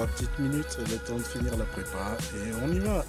3 petites minutes. Le temps de finir la prépa et on y va.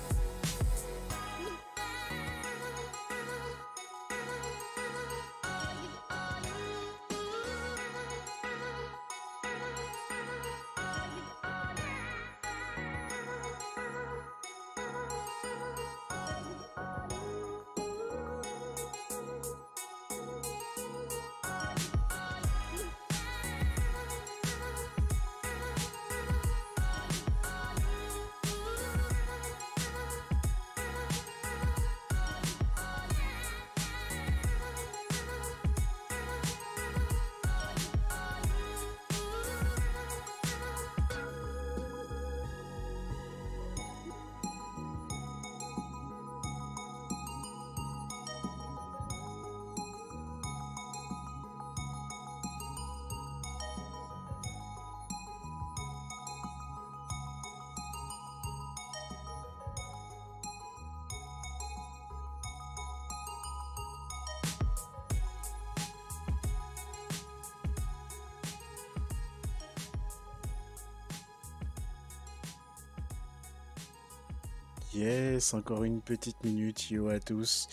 Yes, encore une petite minute, yo à tous.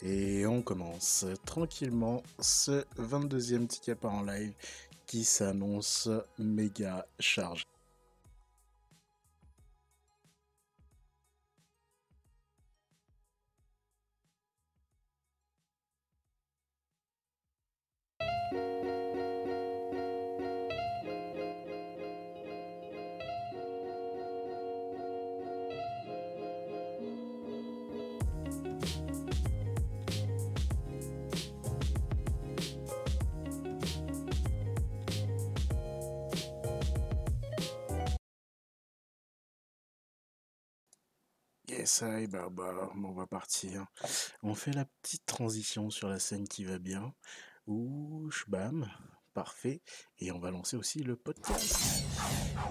Et on commence tranquillement ce 22e ticket par en live qui s'annonce méga chargé. Bah, bah, on va partir. On fait la petite transition sur la scène qui va bien. Ouch, bam, parfait. Et on va lancer aussi le podcast.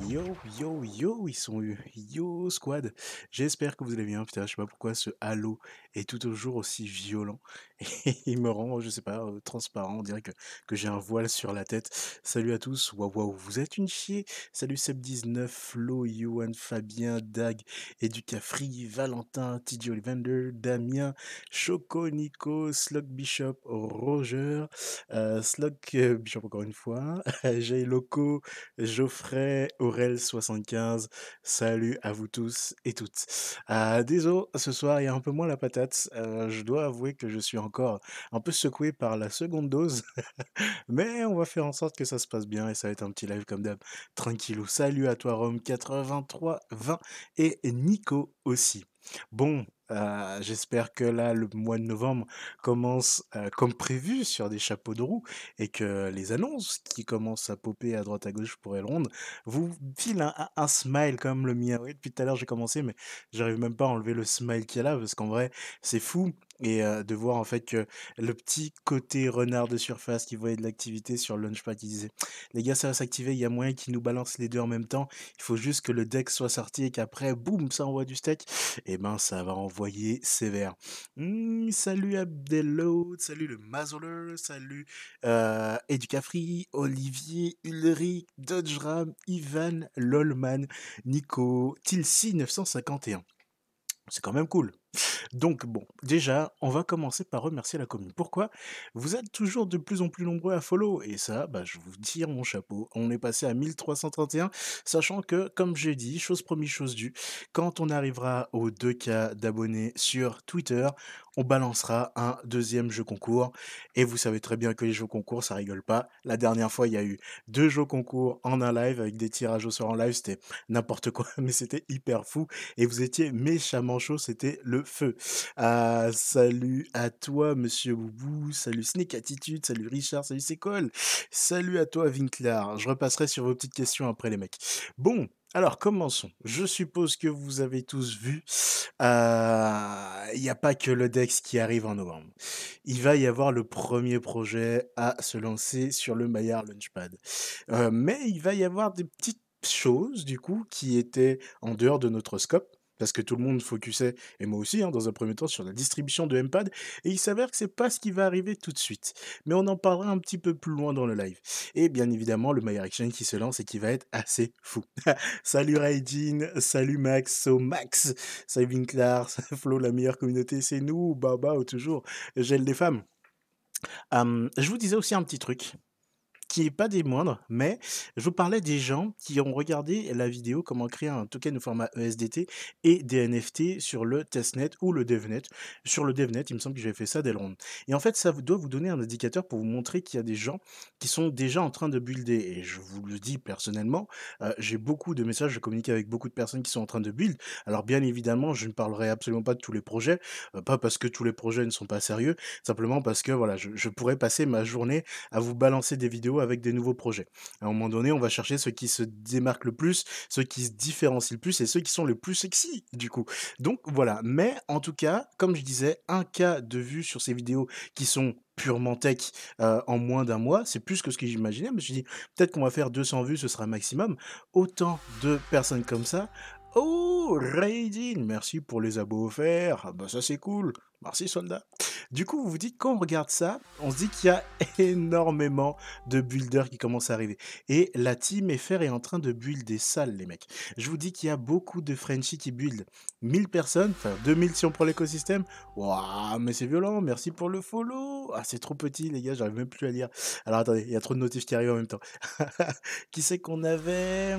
Yo, yo, yo, ils sont eu. Yo, squad. J'espère que vous allez bien. Putain, je sais pas pourquoi ce halo est tout toujours aussi violent. Il me rend, je sais pas, euh, transparent. On dirait que, j'ai un voile sur la tête. Salut à tous. Waouh, waouh, vous êtes une chier. Salut Seb19, Flo, Johan, Fabien, Dag, Educafri, Valentin, TJ Olivander, Damien, Choco, Nico, Slug Bishop, Roger, euh, Slug euh, Bishop encore une fois, Jay Loco, Geoffrey, Aurel75. Salut à vous tous et toutes. Euh, désolé, ce soir il y a un peu moins la patate. Euh, je dois avouer que je suis encore un peu secoué par la seconde dose. Mais on va faire en sorte que ça se passe bien et ça va être un petit live comme d'hab. Tranquillou. Salut à toi Rome 83 20 et Nico aussi. Bon, euh, j'espère que là, le mois de novembre commence euh, comme prévu sur des chapeaux de roue et que les annonces qui commencent à popper à droite à gauche pour Elrond vous filent un, un- smile comme le mien. Oui, depuis tout à l'heure, j'ai commencé, mais j'arrive même pas à enlever le smile qu'il y a là parce qu'en vrai, c'est fou. Et de voir en fait que le petit côté renard de surface qui voyait de l'activité sur le Launchpad, il disait Les gars, ça va s'activer, il y a moyen qu'ils nous balancent les deux en même temps. Il faut juste que le deck soit sorti et qu'après, boum, ça envoie du steak eh ben ça va envoyer sévère. Hmm, salut Abdelload, salut le Mazoler, salut euh, Educafri, Olivier, Ulrich, Dodgeram, Ivan, Lolman, Nico, Tilsi 951. C'est quand même cool. Donc bon, déjà, on va commencer par remercier la commune. Pourquoi? Vous êtes toujours de plus en plus nombreux à follow, et ça, bah, je vous tire mon chapeau. On est passé à 1331, sachant que, comme j'ai dit, chose promise, chose due, quand on arrivera aux 2K d'abonnés sur Twitter, on balancera un deuxième jeu concours. Et vous savez très bien que les jeux concours, ça rigole pas. La dernière fois, il y a eu deux jeux concours en un live avec des tirages au sort en live, c'était n'importe quoi, mais c'était hyper fou. Et vous étiez méchamment chaud, c'était le feu. Ah, salut à toi, monsieur Boubou. Salut Snake Attitude. Salut Richard. Salut Sécole. Salut à toi, Vinclar. Je repasserai sur vos petites questions après, les mecs. Bon. Alors, commençons. Je suppose que vous avez tous vu, euh, il n'y a pas que le Dex qui arrive en novembre. Il va y avoir le premier projet à se lancer sur le Maillard Launchpad. Euh, mais il va y avoir des petites choses, du coup, qui étaient en dehors de notre scope parce que tout le monde focusait, et moi aussi, hein, dans un premier temps, sur la distribution de MPad, et il s'avère que c'est pas ce qui va arriver tout de suite. Mais on en parlera un petit peu plus loin dans le live. Et bien évidemment, le My Exchange qui se lance et qui va être assez fou. salut Raijin, salut Max, so Max, salut Vinclar, Flo, la meilleure communauté, c'est nous, Baba, toujours, gel des femmes. je vous disais aussi un petit truc qui est pas des moindres, mais je vous parlais des gens qui ont regardé la vidéo comment créer un token au format ESDT et des NFT sur le testnet ou le devnet. Sur le devnet, il me semble que j'avais fait ça dès le round. Et en fait, ça doit vous donner un indicateur pour vous montrer qu'il y a des gens qui sont déjà en train de builder. Et je vous le dis personnellement, euh, j'ai beaucoup de messages, je communique avec beaucoup de personnes qui sont en train de build. Alors bien évidemment, je ne parlerai absolument pas de tous les projets, euh, pas parce que tous les projets ne sont pas sérieux, simplement parce que voilà, je, je pourrais passer ma journée à vous balancer des vidéos avec des nouveaux projets. À un moment donné, on va chercher ceux qui se démarquent le plus, ceux qui se différencient le plus et ceux qui sont les plus sexy, du coup. Donc voilà. Mais en tout cas, comme je disais, un cas de vue sur ces vidéos qui sont purement tech euh, en moins d'un mois, c'est plus que ce que j'imaginais. Je me suis dit, peut-être qu'on va faire 200 vues, ce sera maximum. Autant de personnes comme ça, Oh, Raidin, merci pour les abos offerts. Ah bah ça c'est cool. Merci soldat. Du coup, vous vous dites, quand on regarde ça, on se dit qu'il y a énormément de builders qui commencent à arriver. Et la team FR est en train de builder sale, les mecs. Je vous dis qu'il y a beaucoup de Frenchies qui build. 1000 personnes, enfin 2000 si on prend l'écosystème. Waouh, mais c'est violent, merci pour le follow. Ah, c'est trop petit, les gars, j'arrive même plus à lire. Alors attendez, il y a trop de notifs qui arrivent en même temps. qui c'est qu'on avait?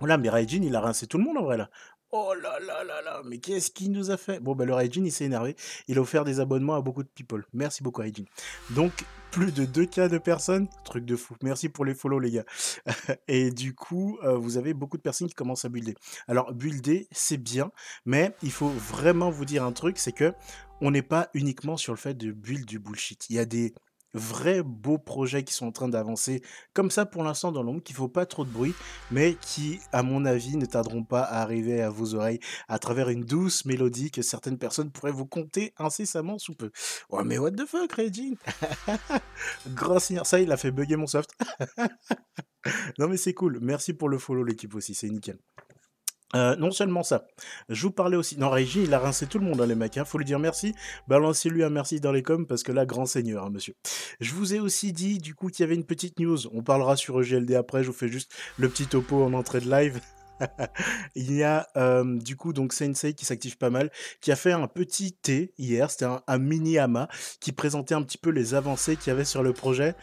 Voilà, mais Raijin, il a rincé tout le monde en vrai là. Oh là là là là, mais qu'est-ce qu'il nous a fait? Bon, bah le Raijin, il s'est énervé. Il a offert des abonnements à beaucoup de people. Merci beaucoup, Raijin. Donc, plus de 2K de personnes? Truc de fou. Merci pour les follow, les gars. Et du coup, euh, vous avez beaucoup de personnes qui commencent à builder. Alors, builder, c'est bien, mais il faut vraiment vous dire un truc, c'est que on n'est pas uniquement sur le fait de build du bullshit. Il y a des vrais beaux projets qui sont en train d'avancer comme ça pour l'instant dans l'ombre, qu'il faut pas trop de bruit, mais qui, à mon avis, ne tarderont pas à arriver à vos oreilles à travers une douce mélodie que certaines personnes pourraient vous compter incessamment sous peu. Ouais, mais what the fuck, Reggie Grand seigneur, ça, il a fait bugger mon soft. non, mais c'est cool. Merci pour le follow, l'équipe aussi, c'est nickel. Euh, non seulement ça, je vous parlais aussi. Non, Régie, il a rincé tout le monde, hein, les mecs. Hein, faut lui dire merci. Balancez-lui un merci dans les coms parce que là, grand seigneur, hein, monsieur. Je vous ai aussi dit, du coup, qu'il y avait une petite news. On parlera sur EGLD après. Je vous fais juste le petit topo en entrée de live. Il y a du coup donc Sensei qui s'active pas mal, qui a fait un petit T hier, c'était un, mini ama qui présentait un petit peu les avancées qu'il y avait sur le projet.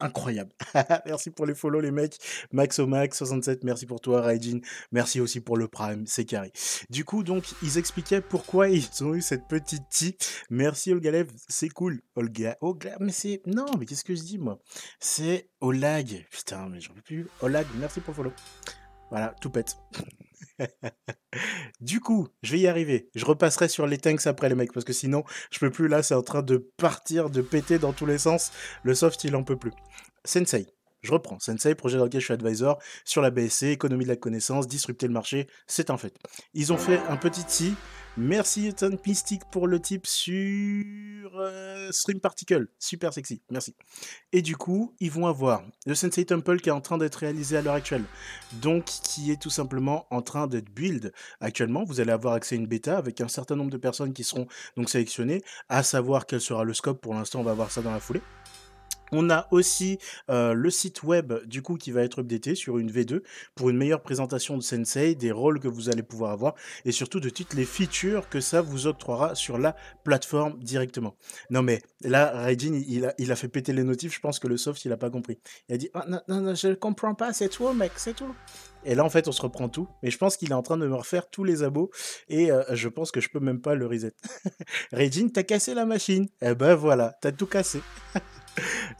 incroyable. merci pour les follow les mecs. Max Max 67, merci pour toi Raijin. Merci aussi pour le Prime, c'est carré. Du coup donc ils expliquaient pourquoi ils ont eu cette petite T. Merci Olgalev, c'est cool. Olga, Olga, mais c'est non, mais qu'est-ce que je dis moi? C'est Olag. Putain, mais j'en peux plus. Olag, merci pour le follow. Voilà, tout pète. du coup, je vais y arriver. Je repasserai sur les tanks après les mecs parce que sinon, je peux plus là, c'est en train de partir, de péter dans tous les sens. Le soft, il en peut plus. Sensei. Je reprends. Sensei, projet dans lequel je suis advisor sur la BSC, économie de la connaissance, disrupter le marché, c'est un fait. Ils ont fait un petit si Merci Ethan Mystic pour le type sur euh, Stream Particle. Super sexy, merci. Et du coup, ils vont avoir le Sensei Temple qui est en train d'être réalisé à l'heure actuelle. Donc, qui est tout simplement en train d'être build actuellement. Vous allez avoir accès à une bêta avec un certain nombre de personnes qui seront donc sélectionnées, à savoir quel sera le scope. Pour l'instant, on va voir ça dans la foulée. On a aussi le site web du coup qui va être updaté sur une V2 pour une meilleure présentation de Sensei, des rôles que vous allez pouvoir avoir et surtout de toutes les features que ça vous octroiera sur la plateforme directement. Non mais là, Raijin, il a, fait péter les notifs, je pense que le soft il a pas compris. Il a dit ah, non, non, non, je comprends pas, c'est tout mec, c'est tout. Et là en fait on se reprend tout, mais je pense qu'il est en train de me refaire tous les abos et je pense que je peux même pas le reset. Raijin, t'as cassé la machine. Eh ben voilà, t'as tout cassé.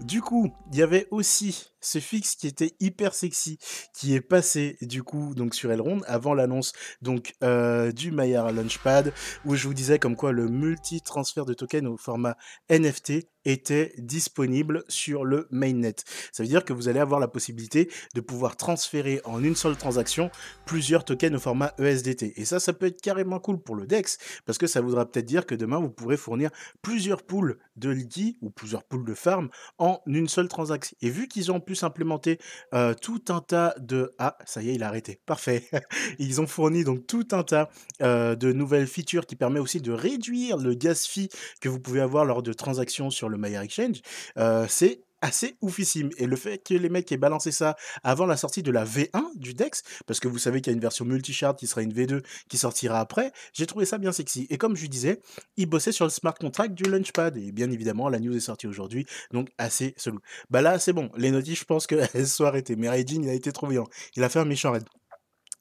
Du coup, il y avait aussi ce fixe qui était hyper sexy, qui est passé du coup donc sur Elrond avant l'annonce donc euh, du Maya Launchpad, où je vous disais comme quoi le multi-transfert de tokens au format NFT était disponible sur le mainnet. Ça veut dire que vous allez avoir la possibilité de pouvoir transférer en une seule transaction plusieurs tokens au format ESDT. Et ça, ça peut être carrément cool pour le DEX, parce que ça voudra peut-être dire que demain, vous pourrez fournir plusieurs pools de liquidity ou plusieurs pools de farm en une seule transaction. Et vu qu'ils ont en plus implémenté euh, tout un tas de... Ah, ça y est, il a arrêté. Parfait. Ils ont fourni donc tout un tas euh, de nouvelles features qui permet aussi de réduire le gas fee que vous pouvez avoir lors de transactions sur le Maillard Exchange. Euh, c'est assez oufissime. Et le fait que les mecs aient balancé ça avant la sortie de la V1 du DEX, parce que vous savez qu'il y a une version multi-shard qui sera une V2 qui sortira après, j'ai trouvé ça bien sexy. Et comme je disais, ils bossaient sur le smart contract du Launchpad. Et bien évidemment, la news est sortie aujourd'hui, donc assez selou. Bah là, c'est bon. Les notifs, je pense qu'elles sont arrêtées. Mais Raijin, il a été trop violent. Il a fait un méchant raid.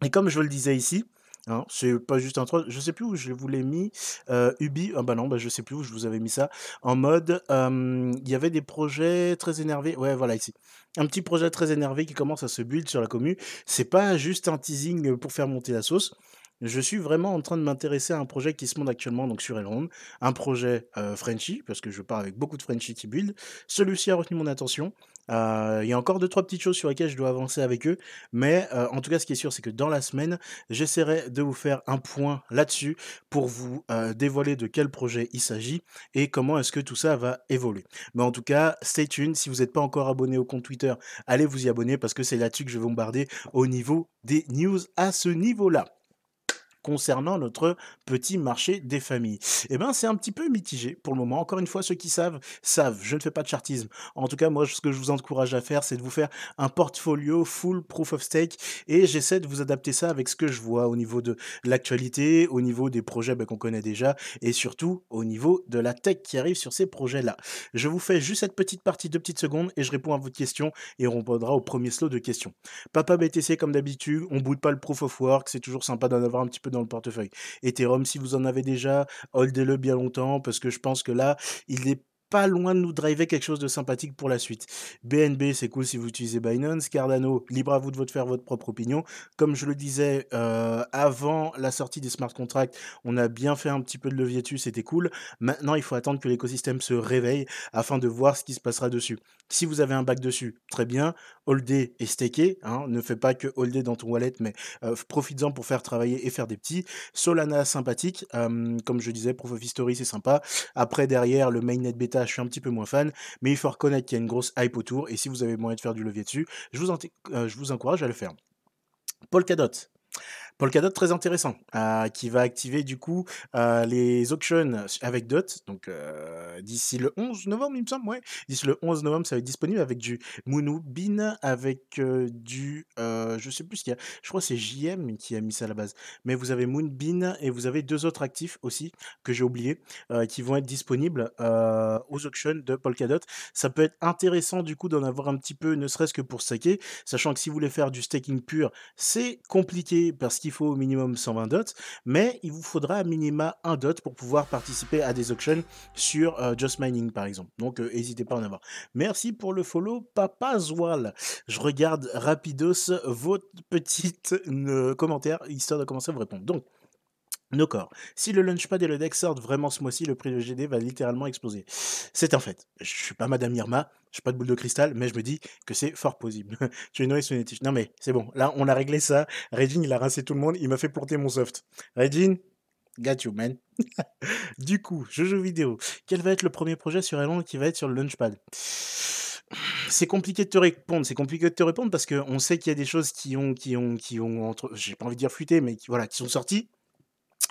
Et comme je le disais ici, Hein, c'est pas juste un troll. Je sais plus où je vous l'ai mis. Euh, Ubi, ah bah non, bah je sais plus où je vous avais mis ça. En mode, il y avait des projets très énervés. Ouais, voilà ici. Un petit projet très énervé qui commence à se build sur la commune. C'est pas juste un teasing pour faire monter la sauce. Je suis vraiment en train de m'intéresser à un projet qui se monte actuellement donc sur Elrond, un projet euh, Frenchy, parce que je pars avec beaucoup de Frenchy qui build. Celui-ci a retenu mon attention. Euh, il y a encore deux trois petites choses sur lesquelles je dois avancer avec eux, mais euh, en tout cas, ce qui est sûr, c'est que dans la semaine, j'essaierai de vous faire un point là-dessus pour vous euh, dévoiler de quel projet il s'agit et comment est-ce que tout ça va évoluer. Mais en tout cas, stay tuned. Si vous n'êtes pas encore abonné au compte Twitter, allez vous y abonner parce que c'est là-dessus que je vais bombarder au niveau des news à ce niveau-là concernant notre petit marché des familles Eh bien, c'est un petit peu mitigé pour le moment. Encore une fois, ceux qui savent, savent. Je ne fais pas de chartisme. En tout cas, moi, ce que je vous encourage à faire, c'est de vous faire un portfolio full proof of stake et j'essaie de vous adapter ça avec ce que je vois au niveau de l'actualité, au niveau des projets ben, qu'on connaît déjà et surtout au niveau de la tech qui arrive sur ces projets-là. Je vous fais juste cette petite partie de petites secondes et je réponds à votre question et on répondra au premier slot de questions. Papa BTC, comme d'habitude, on boude pas le proof of work, c'est toujours sympa d'en avoir un petit peu dans le portefeuille. Ethereum, si vous en avez déjà, holdez-le bien longtemps parce que je pense que là, il est pas loin de nous driver quelque chose de sympathique pour la suite. BNB, c'est cool si vous utilisez Binance. Cardano, libre à vous de faire votre propre opinion. Comme je le disais, euh, avant la sortie des smart contracts, on a bien fait un petit peu de levier dessus, c'était cool. Maintenant, il faut attendre que l'écosystème se réveille afin de voir ce qui se passera dessus. Si vous avez un bac dessus, très bien. Holder et staker. Hein. ne fais pas que holder dans ton wallet, mais euh, profites-en pour faire travailler et faire des petits. Solana, sympathique. comme je disais, Proof of History, c'est sympa. Après, derrière, le mainnet bêta je suis un petit peu moins fan, mais il faut reconnaître qu'il y a une grosse hype autour, et si vous avez moyen de faire du levier dessus, je vous, encourage à le faire. Polkadot. Polkadot très intéressant, euh, qui va activer du coup euh, les auctions avec DOT, donc euh, d'ici le 11 novembre, il me semble, ouais, d'ici le 11 novembre, ça va être disponible avec du Moonbeam, avec du, je sais plus ce qu'il y a, je crois que c'est JM qui a mis ça à la base, mais vous avez Moonbeam et vous avez deux autres actifs aussi que j'ai oublié, qui vont être disponibles aux auctions de Polkadot. Ça peut être intéressant du coup d'en avoir un petit peu, ne serait-ce que pour staker, sachant que si vous voulez faire du staking pur, c'est compliqué parce qu'il faut au minimum 120 dots, mais il vous faudra à minima un dot pour pouvoir participer à des auctions sur euh, Just Mining par exemple. Donc euh, n'hésitez pas à en avoir. Merci pour le follow, Papa Zwal. Je regarde rapidos votre petite euh, commentaire histoire de commencer à vous répondre. Donc, corps. Si le Launchpad et le deck sortent vraiment ce mois-ci, le prix de GD va littéralement exploser. C'est un fait. Je suis pas Madame Irma, je suis pas de boule de cristal, mais je me dis que c'est fort possible. tu es Non mais c'est bon, là on a réglé ça. Regine, il a rincé tout le monde, il m'a fait porter mon soft. Regine, got you man. du coup, je joue vidéo. Quel va être le premier projet sur Elon qui va être sur le Launchpad? C'est compliqué de te répondre. C'est compliqué de te répondre parce qu'on sait qu'il y a des choses qui ont, qui ont, qui ont entre, j'ai pas envie de dire fuité, mais voilà, qui sont sorties.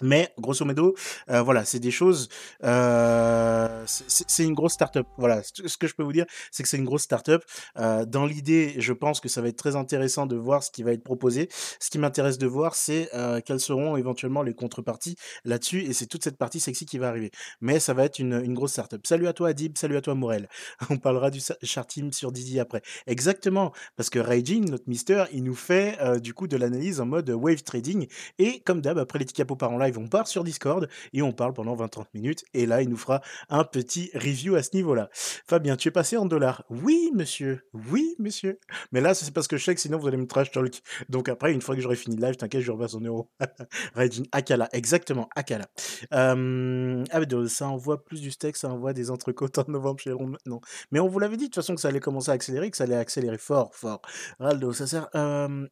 Mais grosso modo, euh, voilà, c'est des choses. Euh, c'est une grosse startup. Voilà, ce que je peux vous dire, c'est que c'est une grosse startup. Euh, dans l'idée, je pense que ça va être très intéressant de voir ce qui va être proposé. Ce qui m'intéresse de voir, c'est euh, quelles seront éventuellement les contreparties là-dessus, et c'est toute cette partie sexy qui va arriver. Mais ça va être une, grosse startup. Salut à toi Adib, salut à toi Morel. On parlera du chart sur Didi après. Exactement, parce que Raijin, notre Mister, il nous fait du coup de l'analyse en mode wave trading, et comme d'hab, après les petits capots par en on part sur Discord et on parle pendant 20-30 minutes. Et là, il nous fera un petit review à ce niveau-là. Fabien, tu es passé en dollars Oui, monsieur. Oui, monsieur. Mais là, c'est parce que je sais que sinon, vous allez me trash talk. Donc après, une fois que j'aurai fini le live, t'inquiète, je reverse en euros. Raging Akala, exactement, Akala. Euh... Ah, ça envoie plus du steak, ça envoie des entrecôtes en novembre chez Ron. Non. Mais on vous l'avait dit de toute façon que ça allait commencer à accélérer, que ça allait accélérer fort, fort. Raldo, ça sert.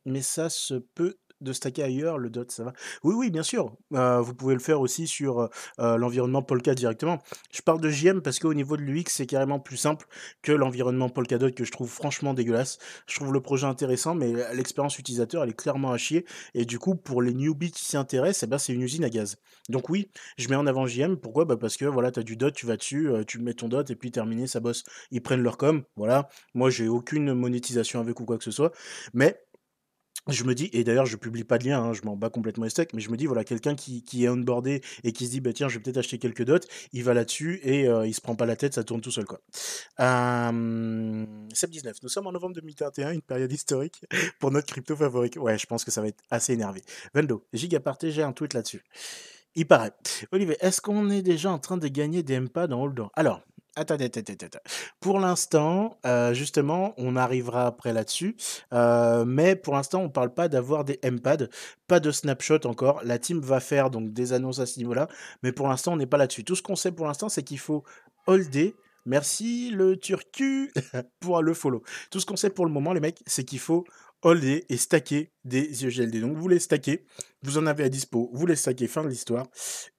mais ça se peut de stacker ailleurs, le dot, ça va? Oui, oui, bien sûr. Vous pouvez le faire aussi sur l'environnement Polka directement. Je parle de JM parce qu'au niveau de l'UX, c'est carrément plus simple que l'environnement Polkadot que je trouve franchement dégueulasse. Je trouve le projet intéressant, mais l'expérience utilisateur, elle est clairement à chier. Et du coup, pour les newbies qui s'y intéressent, eh ben, c'est une usine à gaz. Donc oui, je mets en avant JM. Pourquoi? Bah Parce que voilà, tu as du dot, tu vas dessus, tu mets ton dot et puis terminé, ça bosse. Ils prennent leur com. Voilà. Moi, j'ai aucune monétisation avec ou quoi que ce soit. Mais je me dis, et d'ailleurs je publie pas de lien, hein, je m'en bats complètement les steaks, mais je me dis, voilà, quelqu'un qui, qui est onboardé et qui se dit, bah tiens, je vais peut-être acheter quelques dots, il va là-dessus et euh, il se prend pas la tête, ça tourne tout seul, quoi. Euh, 19 nous sommes en novembre 2021, une période historique pour notre crypto favori. Ouais, je pense que ça va être assez énervé. Vendo, Giga partagé un tweet là-dessus. Il paraît. Olivier, est-ce qu'on est déjà en train de gagner des MPA dans Hold Alors, Attendez, attendez, attendez. Pour l'instant, euh, justement, on arrivera après là-dessus. Euh, mais pour l'instant, on ne parle pas d'avoir des M-pads, pas de snapshot encore. La team va faire donc des annonces à ce niveau-là. Mais pour l'instant, on n'est pas là-dessus. Tout ce qu'on sait pour l'instant, c'est qu'il faut holder. Merci le turcu pour le follow. Tout ce qu'on sait pour le moment, les mecs, c'est qu'il faut holder et stacker des UGLD. Donc vous les stackez, vous en avez à dispo, vous les stackez, fin de l'histoire.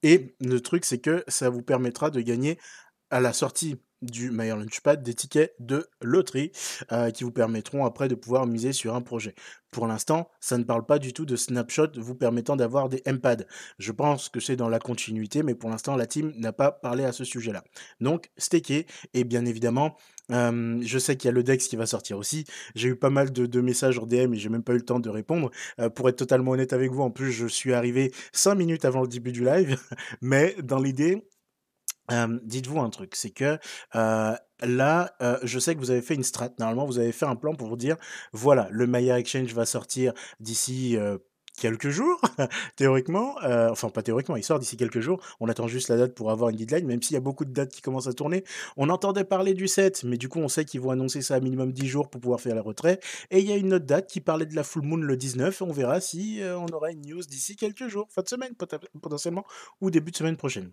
Et le truc, c'est que ça vous permettra de gagner à la sortie du Meilleur Launchpad des tickets de loterie euh, qui vous permettront après de pouvoir miser sur un projet. Pour l'instant, ça ne parle pas du tout de snapshot vous permettant d'avoir des MPAD. Je pense que c'est dans la continuité, mais pour l'instant, la team n'a pas parlé à ce sujet-là. Donc, staker, et bien évidemment, euh, je sais qu'il y a le Dex qui va sortir aussi. J'ai eu pas mal de, messages en DM et j'ai même pas eu le temps de répondre. Euh, pour être totalement honnête avec vous, en plus, je suis arrivé 5 minutes avant le début du live. Mais dans l'idée, dites-vous un truc, c'est que là, je sais que vous avez fait une strat. Normalement, vous avez fait un plan pour vous dire, voilà, le Maya Exchange va sortir d'ici quelques jours, théoriquement. Euh, enfin, pas théoriquement, il sort d'ici quelques jours. On attend juste la date pour avoir une deadline, même s'il y a beaucoup de dates qui commencent à tourner. On entendait parler du 7, mais du coup, on sait qu'ils vont annoncer ça à minimum 10 jours pour pouvoir faire le retrait. Et il y a une autre date qui parlait de la full moon le 19. On verra si euh, on aura une news d'ici quelques jours, fin de semaine potentiellement, ou début de semaine prochaine.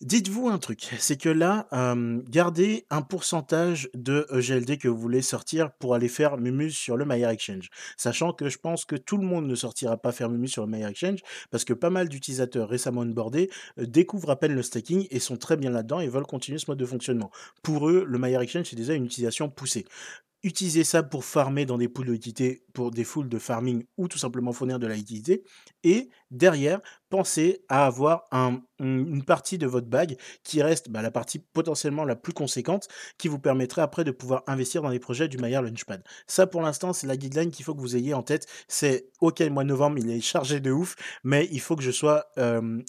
Dites-vous un truc, c'est que là, euh, gardez un pourcentage de GLD que vous voulez sortir pour aller faire Mumus sur le Mayer Exchange. Sachant que je pense que tout le monde ne sortira pas faire Mumu sur le Mayer Exchange parce que pas mal d'utilisateurs récemment onboardés euh, découvrent à peine le staking et sont très bien là-dedans et veulent continuer ce mode de fonctionnement. Pour eux, le Mayer Exchange, c'est déjà une utilisation poussée. Utilisez ça pour farmer dans des poules de liquidité, pour des foules de farming ou tout simplement fournir de la liquidité. Et derrière, pensez à avoir une partie de votre bag qui reste bah, la partie potentiellement la plus conséquente qui vous permettrait après de pouvoir investir dans les projets du Maillard Launchpad. Ça, pour l'instant, c'est la guideline qu'il faut que vous ayez en tête. C'est OK, le mois de novembre, il est chargé de ouf, mais il faut que je sois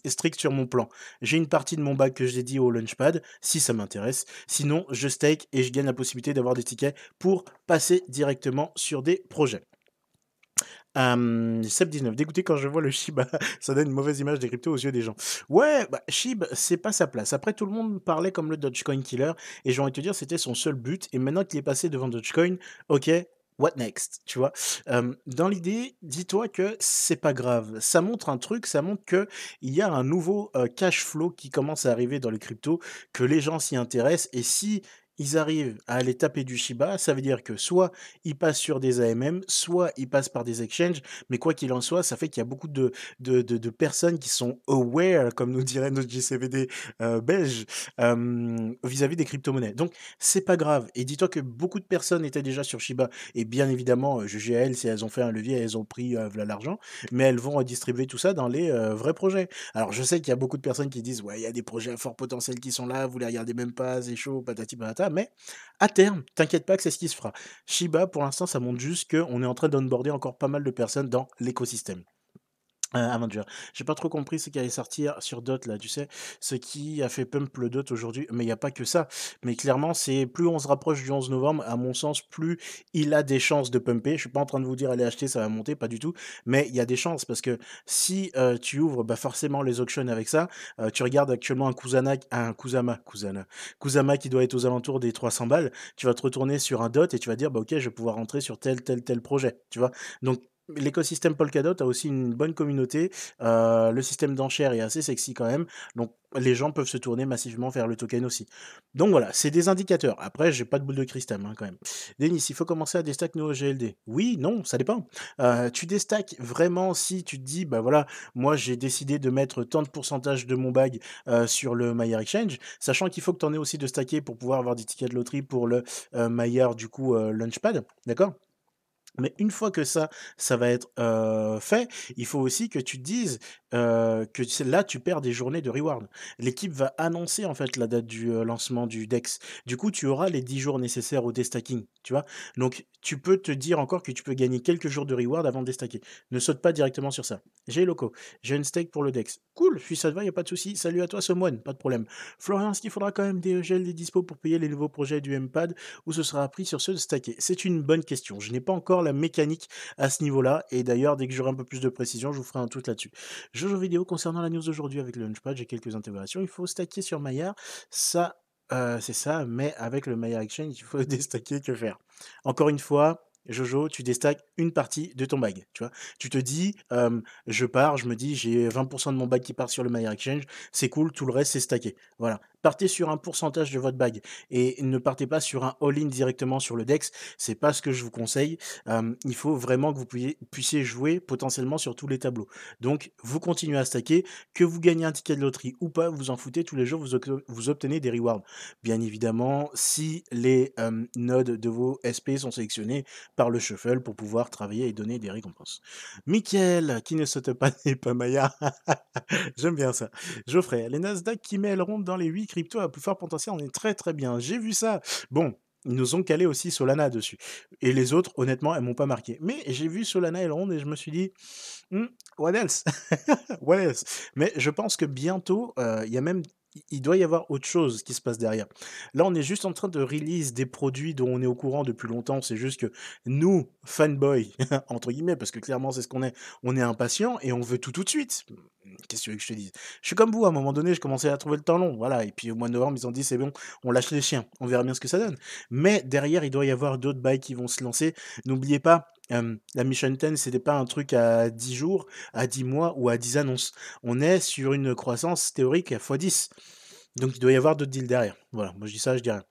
strict sur mon plan. J'ai une partie de mon bag que je dédie au Launchpad, si ça m'intéresse. Sinon, je stake et je gagne la possibilité d'avoir des tickets pour passer directement sur des projets. Euh, Seb19, dégoûté quand je vois le Shiba, ça donne une mauvaise image des cryptos aux yeux des gens. Ouais, bah, Shib, c'est pas sa place. Après, tout le monde parlait comme le Dogecoin killer, et j'ai envie de te dire, c'était son seul but, et maintenant qu'il est passé devant Dogecoin, ok, what next, tu vois? dans l'idée, dis-toi que c'est pas grave. Ça montre un truc, ça montre que il y a un nouveau cash flow qui commence à arriver dans les cryptos, que les gens s'y intéressent, et si ils arrivent à aller taper du Shiba, ça veut dire que soit ils passent sur des AMM, soit ils passent par des exchanges, mais quoi qu'il en soit, ça fait qu'il y a beaucoup de, de, de, personnes qui sont aware, comme nous dirait notre JCVD euh, belge, vis-à-vis des crypto-monnaies. Donc, c'est pas grave. Et dis-toi que beaucoup de personnes étaient déjà sur Shiba, et bien évidemment, euh, je à elles si elles ont fait un levier, elles ont pris euh, l'argent, mais elles vont redistribuer tout ça dans les vrais projets. Alors, je sais qu'il y a beaucoup de personnes qui disent, ouais, il y a des projets à fort potentiel qui sont là, vous les regardez même pas, c'est chaud, patati patata mais à terme, t'inquiète pas que c'est ce qui se fera. Shiba, pour l'instant, ça montre juste qu'on est en train d'onboarder encore pas mal de personnes dans l'écosystème. Euh, Avenger. J'ai pas trop compris ce qui allait sortir sur Dot là, tu sais, ce qui a fait pump le Dot aujourd'hui, mais il n'y a pas que ça. Mais clairement, c'est plus on se rapproche du 11 novembre, à mon sens, plus il a des chances de pumper. Je suis pas en train de vous dire allez acheter, ça va monter, pas du tout, mais il y a des chances parce que si euh, tu ouvres bah, forcément les auctions avec ça, euh, tu regardes actuellement un Kusana, un Kusama, Kusana, Kusama qui doit être aux alentours des 300 balles, tu vas te retourner sur un Dot et tu vas dire bah ok, je vais pouvoir rentrer sur tel tel tel projet, tu vois. Donc l'écosystème Polkadot a aussi une bonne communauté. Euh, le système d'enchères est assez sexy quand même. Donc les gens peuvent se tourner massivement vers le token aussi. Donc voilà, c'est des indicateurs. Après, j'ai pas de boule de cristal hein, quand même. Denis, il faut commencer à déstack nos GLD. Oui, non, ça dépend. Euh, tu déstack vraiment si tu te dis, bah voilà, moi j'ai décidé de mettre tant de pourcentage de mon bag euh, sur le Maillard Exchange, sachant qu'il faut que tu en aies aussi de stacker pour pouvoir avoir des tickets de loterie pour le Maillard du coup Launchpad. D'accord? Mais une fois que ça, ça va être fait, il faut aussi que tu te dises que là, tu perds des journées de reward. L'équipe va annoncer en fait la date du lancement du DEX. Du coup, tu auras les 10 jours nécessaires au destacking, tu vois? Donc, tu peux te dire encore que tu peux gagner quelques jours de reward avant de destacker. Ne saute pas directement sur ça. J'ai loco, j'ai une stake pour le DEX. Cool, puis ça te va, il a pas de souci. Salut à toi, Someone, pas de problème. Florian, est-ce qu'il faudra quand même des gels des dispo pour payer les nouveaux projets du MPAD ou ce sera pris sur ceux de stacker? C'est une bonne question. Je n'ai pas encore la mécanique à ce niveau-là. Et d'ailleurs, dès que j'aurai un peu plus de précision, je vous ferai un tout là-dessus. Jojo vidéo concernant la news d'aujourd'hui avec le Launchpad, j'ai quelques intégrations. Il faut stacker sur Maillard. Ça, euh, c'est ça, mais avec le Maillard Exchange, il faut déstacker, que faire? Encore une fois, Jojo, tu déstackes une partie de ton bag. Tu vois, tu te dis, je pars, je me dis, j'ai 20% de mon bag qui part sur le Maillard Exchange, c'est cool, tout le reste c'est stacké. Voilà partez sur un pourcentage de votre bag et ne partez pas sur un all-in directement sur le DEX. C'est pas ce que je vous conseille. il faut vraiment que vous puissiez, jouer potentiellement sur tous les tableaux. Donc, vous continuez à stacker, que vous gagnez un ticket de loterie ou pas, vous en foutez tous les jours, vous, obtenez des rewards. Bien évidemment, si les nodes de vos SP sont sélectionnés par le shuffle pour pouvoir travailler et donner des récompenses. Mickaël, qui ne saute pas n'est pas Maya. J'aime bien ça. Geoffrey, les Nasdaq qui mêleront dans les 8 crypto à plus fort potentiel, on est très très bien. J'ai vu ça. Bon, ils nous ont calé aussi Solana dessus. Et les autres, honnêtement, elles m'ont pas marqué. Mais j'ai vu Solana et Ronde et je me suis dit, hmm, what else? What else? Mais je pense que bientôt, euh, il y a même il doit y avoir autre chose qui se passe derrière. Là, on est juste en train de release des produits dont on est au courant depuis longtemps. C'est juste que nous, fanboys, entre guillemets, parce que clairement c'est ce qu'on est, on est impatient et on veut tout tout de suite. Qu'est-ce que tu veux que je te dise? Je suis comme vous, à un moment donné, je commençais à trouver le temps long. Voilà. Et puis au mois de novembre, ils ont dit c'est bon, on lâche les chiens. On verra bien ce que ça donne. Mais derrière, il doit y avoir d'autres bails qui vont se lancer. N'oubliez pas, la Mission 10, c'était pas un truc à 10 jours, à 10 mois ou à 10 annonces. On est sur une croissance théorique à x10. Donc il doit y avoir d'autres deals derrière. Voilà, moi je dis ça, je dis rien.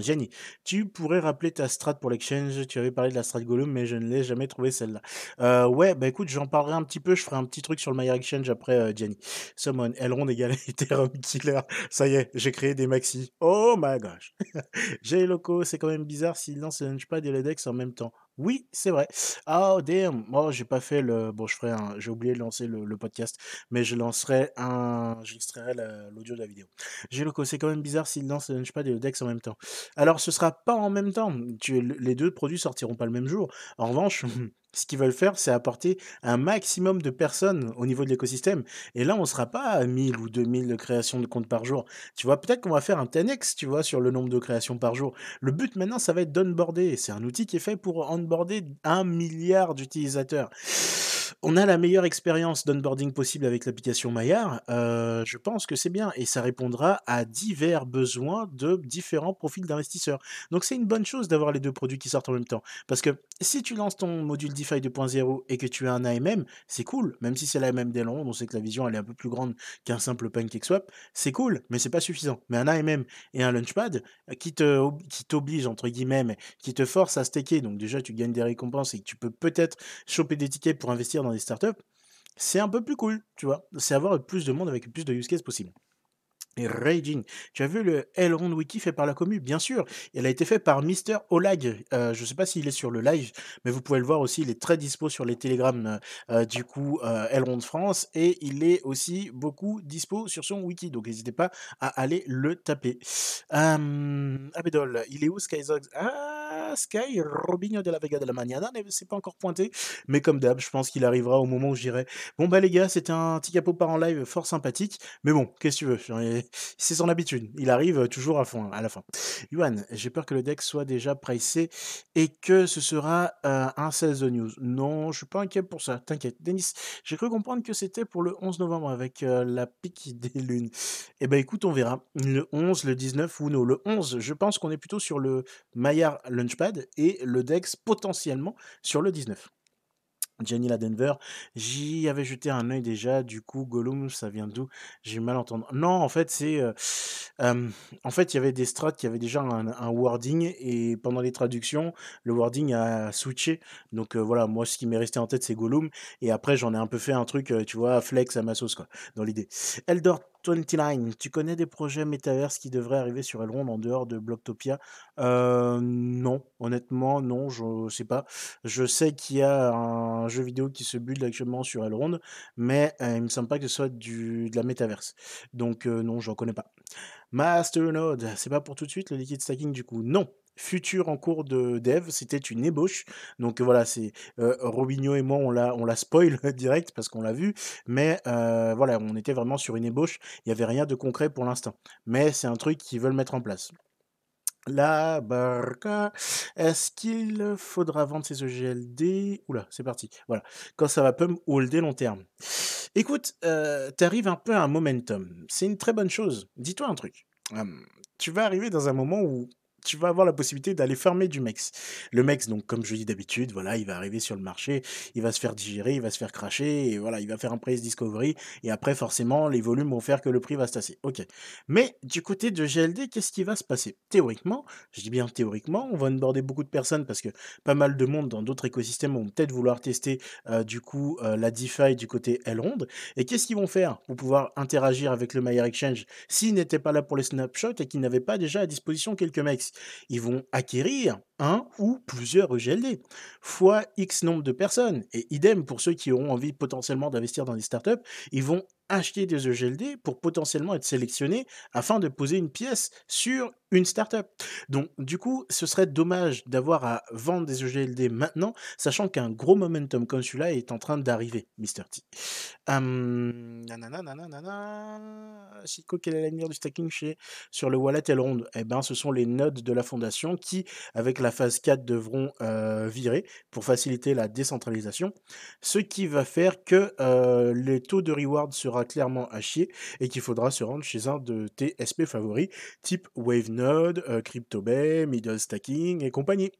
Jenny, tu pourrais rappeler ta strat pour l'exchange? Tu avais parlé de la strat Gollum, mais je ne l'ai jamais trouvé celle-là. Ouais, bah écoute, j'en parlerai un petit peu. Je ferai un petit truc sur le Maillard Exchange après euh, Jenny. Summon, Elrond égale Ethereum Killer. Ça y est, j'ai créé des maxi. Oh my gosh. J'ai loco, c'est quand même bizarre s'il lance le Launchpad et le Dex en même temps. Oui, c'est vrai. Oh damn, moi j'ai pas fait le. Bon, je ferai un. J'ai oublié de lancer le, podcast, mais je lancerai un. J'extrairai l'audio de la vidéo. J'ai loco, c'est quand même bizarre s'il lance le Launchpad et le Dex en même temps. Alors, ce sera pas en même temps. Les deux produits sortiront pas le même jour. En revanche, ce qu'ils veulent faire, c'est apporter un maximum de personnes au niveau de l'écosystème. Et là, on ne sera pas à 1000 ou 2000 créations de comptes par jour. Tu vois, peut-être qu'on va faire un 10x, tu vois, sur le nombre de créations par jour. Le but maintenant, ça va être d'onboarder. C'est un outil qui est fait pour onboarder un milliard d'utilisateurs on a la meilleure expérience d'onboarding possible avec l'application Maillard. Euh, je pense que c'est bien et ça répondra à divers besoins de différents profils d'investisseurs. Donc c'est une bonne chose d'avoir les deux produits qui sortent en même temps. Parce que si tu lances ton module DeFi 2.0 et que tu as un AMM, c'est cool. Même si c'est l'AMM d'Elrond, on sait que la vision elle est un peu plus grande qu'un simple PancakeSwap, c'est cool, mais c'est pas suffisant. Mais un AMM et un Launchpad qui te qui entre guillemets, qui te force à staker. Donc déjà tu gagnes des récompenses et que tu peux peut-être choper des tickets pour investir dans des startups, c'est un peu plus cool, tu vois. C'est avoir plus de monde avec plus de use cases possible. Raging, tu as vu le Elrond Wiki fait par la commu? Bien sûr, il a été fait par Mister Olag. Euh, je ne sais pas s'il est sur le live, mais vous pouvez le voir aussi, il est très dispo sur les télégrammes euh, du coup euh, Elrond France et il est aussi beaucoup dispo sur son wiki, donc n'hésitez pas à aller le taper. Abedol, il est où Skyzog Ah Sky Robinho de la Vega de la Mañana, c'est pas encore pointé, mais comme d'hab, je pense qu'il arrivera au moment où j'irai. Bon bah les gars, c'était un petit capot par en live fort sympathique, mais bon, qu'est-ce que tu veux, c'est son habitude, il arrive toujours à fond, à la fin. Yuan, j'ai peur que le deck soit déjà pricé et que ce sera euh, un 16 de news. Non, je suis pas inquiet pour ça, t'inquiète. Denis, j'ai cru comprendre que c'était pour le 11 novembre avec euh, la pique des lunes. Eh ben écoute, on verra. Le 11, le 19 ou non. Le 11, je pense qu'on est plutôt sur le Maillard Lunchpad et le DEX potentiellement sur le 19. Jenny la Denver, j'y avais jeté un œil déjà, du coup, Gollum, ça vient d'où? J'ai mal entendu. Non, en fait, c'est, heu, hem, en fait, il y avait des strats qui avaient déjà un wording et pendant les traductions, le wording a switché. Donc, heu, voilà, moi, ce qui m'est resté en tête, c'est Gollum et après, j'en ai un peu fait un truc, heu, tu vois, flex à ma sauce, quoi, dans l'idée. Eldor 29, tu connais des projets Metaverse qui devraient arriver sur Elrond en dehors de Blocktopia? Heu, non, honnêtement, non, je sais pas. Je sais qu'il y a un jeu vidéo qui se build actuellement sur Elrond, mais heu, il me semble pas que ce soit du de la Metaverse. Donc heu, non, j'en connais pas. Masternode, c'est pas pour tout de suite le liquid stacking du coup? Non, futur en cours de dev, c'était une ébauche. Donc voilà, c'est, heu, Robinho et moi, on l'a on l'a spoil direct parce qu'on l'a vu, mais heu, voilà, on était vraiment sur une ébauche. Il y avait rien de concret pour l'instant, mais c'est un truc qu'ils veulent mettre en place. La barca, est-ce qu'il faudra vendre ses EGLD? Ouh là, c'est parti, voilà. Quand ça va pump holder long terme. Écoute, heu, tu arrives un peu à un momentum. C'est une très bonne chose. Dis-toi un truc, tu vas arriver dans un moment où tu vas avoir la possibilité d'aller farmer du MEX. Le MEX, donc comme je dis d'habitude, voilà, il va arriver sur le marché, il va se faire digérer, il va se faire cracher, et voilà, il va faire un price discovery, et après forcément, les volumes vont faire que le prix va se tasser. OK. Mais du côté de GLD, qu'est-ce qui va se passer? Théoriquement, je dis bien théoriquement, on va onboarder beaucoup de personnes parce que pas mal de monde dans d'autres écosystèmes vont peut-être vouloir tester, heu, du coup, heu, la DeFi du côté Elrond. Et qu'est-ce qu'ils vont faire pour pouvoir interagir avec le Maillard Exchange s'ils n'étaient pas là pour les snapshots et qu'ils n'avaient pas déjà à disposition quelques MEX? Ils vont acquérir un ou plusieurs EGLD, fois X nombre de personnes. Et idem pour ceux qui auront envie potentiellement d'investir dans des startups, ils vont acheter des EGLD pour potentiellement être sélectionnés afin de poser une pièce sur une startup. Donc, du coup, ce serait dommage d'avoir à vendre des EGLD maintenant, sachant qu'un gros momentum comme celui-là est en train d'arriver, Mr. T. Nanana, nanana, Chico, quel est l'avenir du stacking chez, sur le wallet Elrond? Eh ben, ce sont les nodes de la fondation qui, avec la phase 4, devront euh, virer pour faciliter la décentralisation, ce qui va faire que euh, le taux de reward sera clairement à chier et qu'il faudra se rendre chez un de tes SP favoris, type WaveNode, euh, CryptoBay, Middle Stacking et compagnie.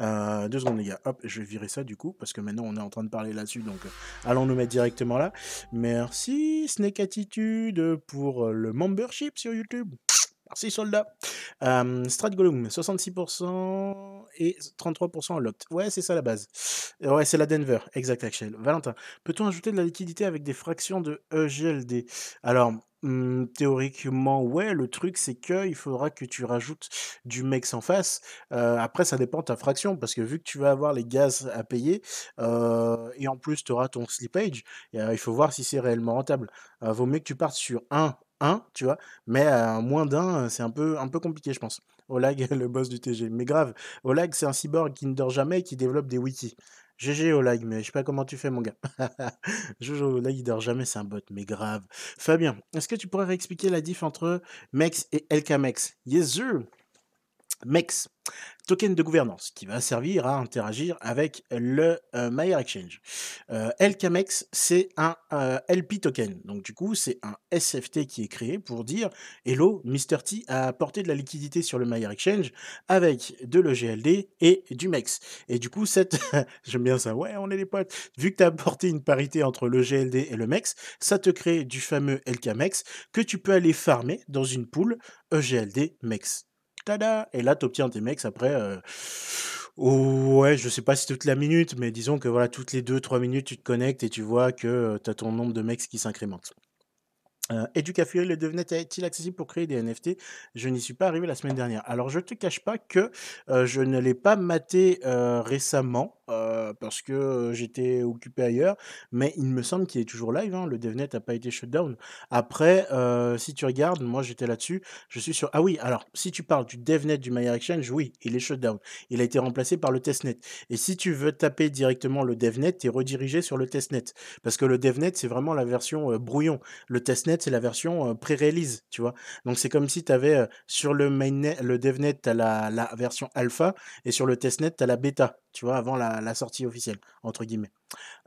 Euh, deux secondes les gars, hop, je vais virer ça du coup, parce que maintenant on est en train de parler là-dessus, donc euh, allons nous mettre directement là. Merci Snake Attitude pour euh, le membership sur YouTube. Merci soldat. Euh, Strat Gollum, 66% et 33% en locked. Ouais, c'est ça la base. Ouais, c'est la Denver, exact Axel. Valentin, peut-on ajouter de la liquidité avec des fractions de EGLD Alors, Mmh, théoriquement, ouais. Le truc, c'est qu'il faudra que tu rajoutes du MEX en face. Heu, après, ça dépend de ta fraction parce que vu que tu vas avoir les gaz à payer, heu et en plus, tu auras ton slippage, et il faut voir si c'est réellement rentable. Vaut mieux que tu partes sur 1, 1, tu vois? Mais à moins d'un, c'est un peu un peu compliqué, je pense. Olag, le boss du TG. Mais grave, Olag, c'est un cyborg qui ne dort jamais et qui développe des wikis. GG Olag, mais je sais pas comment tu fais, mon gars. Jojo, Olag, il dort jamais, c'est un bot, mais grave. Fabien, est-ce que tu pourrais réexpliquer la diff entre MEX et LKMEX Yes, sir. MEX, token de gouvernance qui va servir à interagir avec le euh, Exchange. Euh, c'est un euh, LP token. Donc du coup, c'est un SFT qui est créé pour dire Hello, Mr. T a apporté de la liquidité sur le Mayer Exchange avec de l'EGLD et du MEX. Et du coup, cette j'aime bien ça. Ouais, on est les potes. Vu que tu as apporté une parité entre le GLD et le MEX, ça te crée du fameux LKMEX que tu peux aller farmer dans une pool EGLD MEX. Tada Et là, tu obtiens tes mecs après. Euh... ouais, je sais pas si toute la minute, mais disons que voilà, toutes les 2-3 minutes, tu te connectes et tu vois que tu as ton nombre de mecs qui s'incrémente. Euh, Educafuri, le DevNet est-il accessible pour créer des NFT Je n'y suis pas arrivé la semaine dernière. Alors, je ne te cache pas que euh, je ne l'ai pas maté euh, récemment euh, parce que j'étais occupé ailleurs, mais il me semble qu'il est toujours live. hein, Le DevNet n'a pas été shutdown. Après, si tu regardes, moi j'étais là-dessus. Je suis sur. Ah oui, alors, si tu parles du DevNet du Maya Exchange, oui, il est shutdown. Il a été remplacé par le testnet. Et si tu veux taper directement le DevNet, tu es redirigé sur le testnet. Parce que le DevNet, c'est vraiment la version brouillon. Le testnet, c'est la version pré-release, tu vois? Donc c'est comme si tu avais sur le mainnet, le DevNet, tu as la, la version alpha et sur le testnet, tu as la bêta. Tu vois, avant la, sortie officielle, entre guillemets.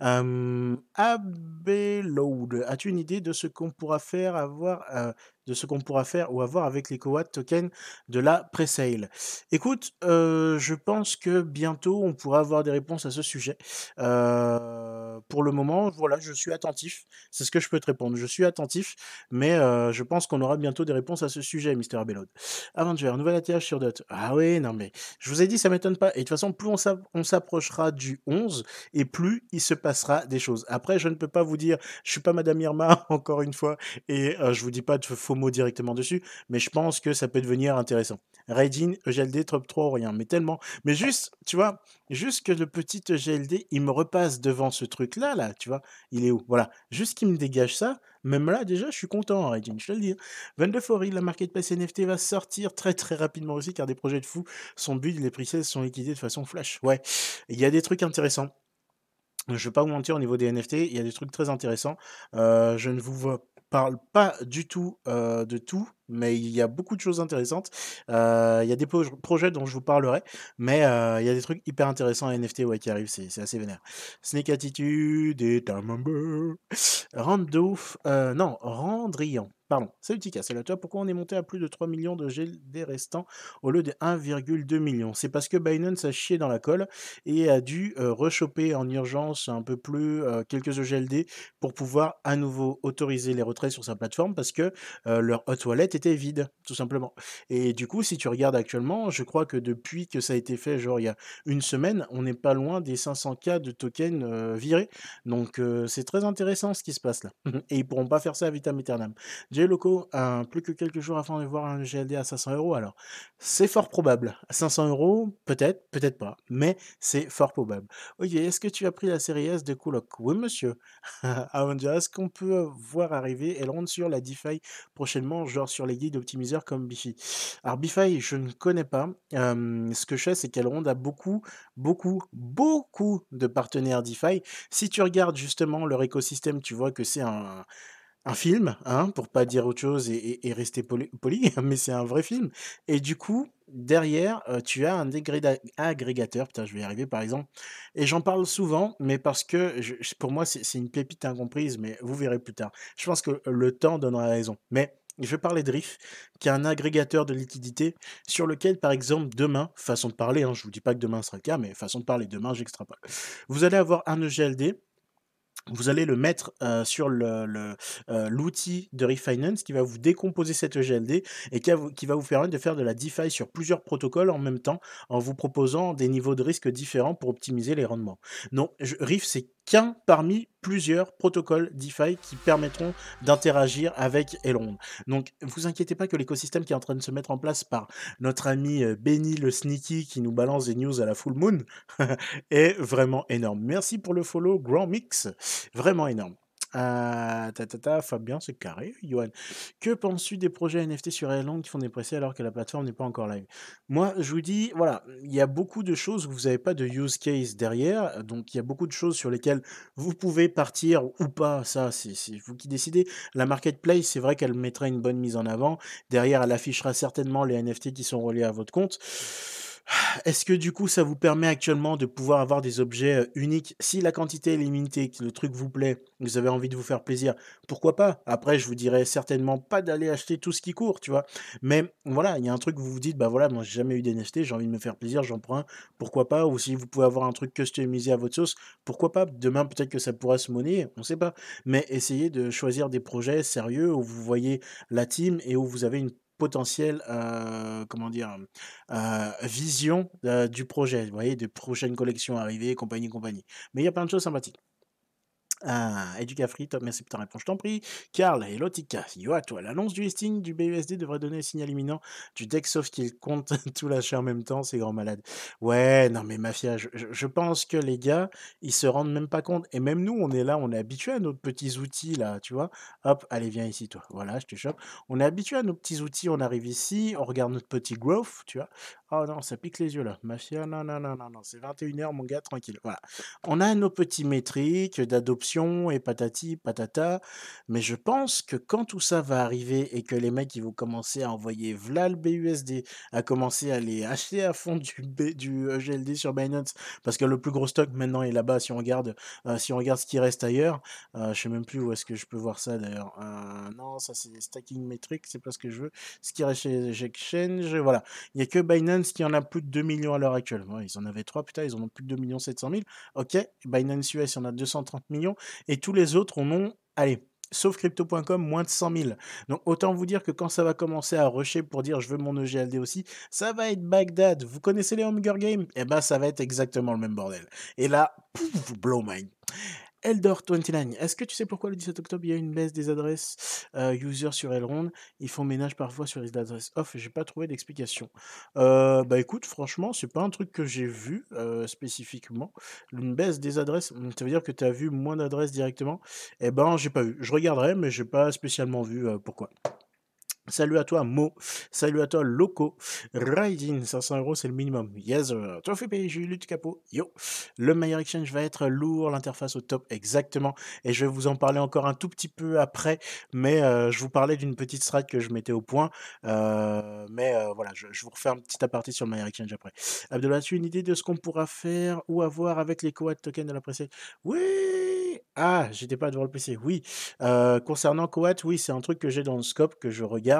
Euh, Abeload, as-tu une idée de ce qu'on pourra faire avoir, euh, de ce qu'on pourra faire ou avoir avec les Coat tokens de la pre-sale? Écoute, euh, je pense que bientôt on pourra avoir des réponses à ce sujet. Euh, pour le moment, voilà, je suis attentif. C'est ce que je peux te répondre. Je suis attentif, mais je pense qu'on aura bientôt des réponses à ce sujet, Mister Abeload. Avenger, nouvel atterrage sur Dot. Ah oui, non mais je vous ai dit, ça m'étonne pas. Et de toute façon, plus on on s'approchera du 11, et plus il se passera des choses. Après, je ne peux pas vous dire, je suis pas Madame Irma, encore une fois, et euh, je vous dis pas de faux mots directement dessus, mais je pense que ça peut devenir intéressant. Raiding, EGLD, top 3 ou rien, mais tellement. Mais juste, tu vois, juste que le petit EGLD, il me repasse devant ce truc-là, là, tu vois, il est où? Voilà, juste qu'il me dégage ça, même là, déjà, je suis content, Raiding, je te le dis. 22 Fori, la marketplace NFT va sortir très très rapidement aussi, car des projets de fou sont build, les prix sont liquidés de façon flash. Ouais, il y a des trucs intéressants. Je vais pas vous mentir, au niveau des NFT, il y a des trucs très intéressants. Euh, je ne vous vois- parle pas du tout de tout, mais il y a beaucoup de choses intéressantes. Il y a des projets dont je vous parlerai, mais il y a des trucs hyper intéressants à NFT ouais, qui arrivent, c'est assez vénère. Snake Attitude et euh, non, Randrian. Pardon, salut Tika, salut à toi. Pourquoi on est monté à plus de 3 millions de GLD restants au lieu de 1,2 million C'est parce que Binance a chié dans la colle et a dû euh, rechoper en urgence un peu plus euh, quelques EGLD pour pouvoir à nouveau autoriser les retraits sur sa plateforme parce que euh, leur hot wallet était vide, tout simplement. Et du coup, si tu regardes actuellement, je crois que depuis que ça a été fait, genre il y a une semaine, on n'est pas loin des 500K de tokens euh, virés. Donc c'est très intéressant ce qui se passe là. Et ils pourront pas faire ça à vitam aeternam. J Loco, euh, plus que quelques jours avant de voir un GLD à 500 euros, alors c'est fort probable. 500 euros, peut-être, peut-être pas, mais c'est fort probable. Ok, est-ce que tu as pris la série S de Coolock? Oui, monsieur. Avenger, est-ce qu'on peut euh, voir arriver Elrond sur la DeFi prochainement, genre sur les guides optimiseurs comme Bifi? Alors, Bifi, je ne connais pas. Ce que je sais, c'est qu'Elrond a beaucoup, beaucoup, beaucoup de partenaires DeFi. Si tu regardes justement leur écosystème, tu vois que c'est un, un film, hein, pour pas dire autre chose et, rester poli, poli, mais c'est un vrai film. Et du coup, derrière, euh, tu as un agrégateur, putain, je vais y arriver par exemple, et j'en parle souvent, mais parce que pour moi, c'est une pépite incomprise, mais vous verrez plus tard. Je pense que le temps donnera raison. Mais je vais parler de Riff, qui est un agrégateur de liquidité sur lequel, par exemple, demain, façon de parler, hein, je vous dis pas que demain sera le cas, mais façon de parler, demain, j'extrapole. Vous allez avoir un EGLD vous allez le mettre euh, sur euh, l'outil de Refinance qui va vous décomposer cet EGLD et qui, va vous permettre de faire de la DeFi sur plusieurs protocoles en même temps en vous proposant des niveaux de risque différents pour optimiser les rendements. Non, je- c'est qu'un parmi plusieurs protocoles DeFi qui permettront d'interagir avec Elrond. Donc, vous inquiétez pas que l'écosystème qui est en train de se mettre en place par notre ami euh, Benny le Sneaky qui nous balance des news à la full moon est vraiment énorme. Merci pour le follow, Grand Mix. Vraiment énorme. Euh, Fabien, c'est carré. Johan, que penses-tu des projets NFT sur Erlang qui font des pressés alors que la plateforme n'est pas encore live? Moi, je vous dis, voilà, il y a beaucoup de choses où vous n'avez pas de use case derrière. Donc, il y a beaucoup de choses sur lesquelles vous pouvez partir ou pas. Ça, c'est vous qui décidez. La marketplace, c'est vrai qu'elle mettra une bonne mise en avant. Derrière, elle affichera certainement les NFT qui sont reliés à votre compte. Est-ce que du coup, ça vous permet actuellement de pouvoir avoir des objets uniques? Si la quantité est limitée, que le truc vous plaît, vous avez envie de vous faire plaisir, pourquoi pas? Après, je vous dirais certainement pas d'aller acheter tout ce qui court, tu vois? Mais voilà, il y a un truc où vous vous dites, bah voilà, moi j'ai jamais eu d'NFT, j'ai envie de me faire plaisir, j'en prends un, pourquoi pas? Ou si vous pouvez avoir un truc customisé à votre sauce, pourquoi pas? Demain, peut-être que ça pourra se monnayer, on sait pas. Mais essayez de choisir des projets sérieux où vous voyez la team et où vous avez une potentielle, euh, comment dire, euh, vision euh, du projet, vous voyez, de prochaines collections arrivées, compagnie, compagnie. Mais il y a plein de choses sympathiques. Ah, Educafree, top, merci pour ta réponse, je t'en prie. Karl, hello Tika, yo à toi. L'annonce du listing du BUSD devrait donner un signal imminent du Dexoft qu'il compte tout lâcher en même temps, c'est grand malade. Ouais, non mais Mafia, je- je pense que les gars, ils se rendent même pas compte. Et même nous, on est là, on est habitué à nos petits outils là, tu vois. Hop, allez, viens ici toi. Voilà, je te chope. On est habitué à nos petits outils, on arrive ici, on regarde notre petit growth, tu vois. Oh non, ça pique les yeux là. Mafia, non, non, non, non, non. C'est 21h, mon gars, tranquille. Voilà. On a nos petits métriques d'adoption et patati, patata. Mais je pense que quand tout ça va arriver et que les mecs ils vont commencer à envoyer v'là le BUSD, à commencer à les acheter à fond du, B, du EGLD sur Binance, parce que le plus gros stock maintenant est là-bas. Si on regarde, euh, si on regarde ce qui reste ailleurs, euh, je sais même plus où est-ce que je peux voir ça d'ailleurs. Euh, non, ça c'est stacking metrics, c'est pas ce que je veux. Ce qui reste chez Exchange, voilà. Il n'y a que Binance qui en a plus de 2 millions à l'heure actuelle. ils en avaient 3, putain, ils en ont plus de 2 millions 700 000. Ok, Binance US, en a 230 millions. Et tous les autres en ont, allez, sauf crypto.com, moins de 100 000. Donc autant vous dire que quand ça va commencer à rusher pour dire je veux mon EGLD aussi, ça va être Bagdad. Vous connaissez les Hunger Games? Eh ben ça va être exactement le même bordel. Et là, pouf, blow mind. Eldor29, est-ce que tu sais pourquoi le 17 octobre il y a une baisse des adresses euh, user sur Elrond? Ils font ménage parfois sur les adresses off j'ai pas trouvé d'explication. Euh, bah écoute, franchement, c'est pas un truc que j'ai vu euh, spécifiquement. Une baisse des adresses, hmm, ça veut dire que tu as vu moins d'adresses directement? Eh ben, j'ai pas vu. Je regarderai, mais j'ai pas spécialement vu pourquoi. Salut à toi, Mo. Salut à toi, Loco. Riding, 500 euros, c'est le minimum. Yes. Toi, fais payer, j'ai capot. Yo. Le meilleur exchange va être lourd, l'interface au top, exactement. Et je vais vous en parler encore un tout petit peu après. Mais euh, je vous parlais d'une petite strat que je mettais au point. Euh, mais euh, voilà, je, vous refais un petit aparté sur le meilleur exchange après. Abdullah, as-tu une idée de ce qu'on pourra faire ou avoir avec les Coat tokens de la presse? Oui Ah, j'étais pas devant le PC. Oui. concernant Coat, oui, c'est un truc que j'ai dans le scope, que je regarde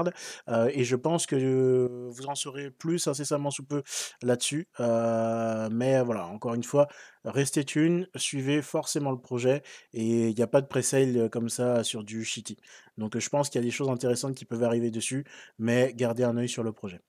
et je pense que vous en saurez plus incessamment sous peu là-dessus. mais voilà, encore une fois, restez tuned, suivez forcément le projet et il n'y a pas de pre-sale comme ça sur du shitty. Donc je pense qu'il y a des choses intéressantes qui peuvent arriver dessus, mais gardez un œil sur le projet.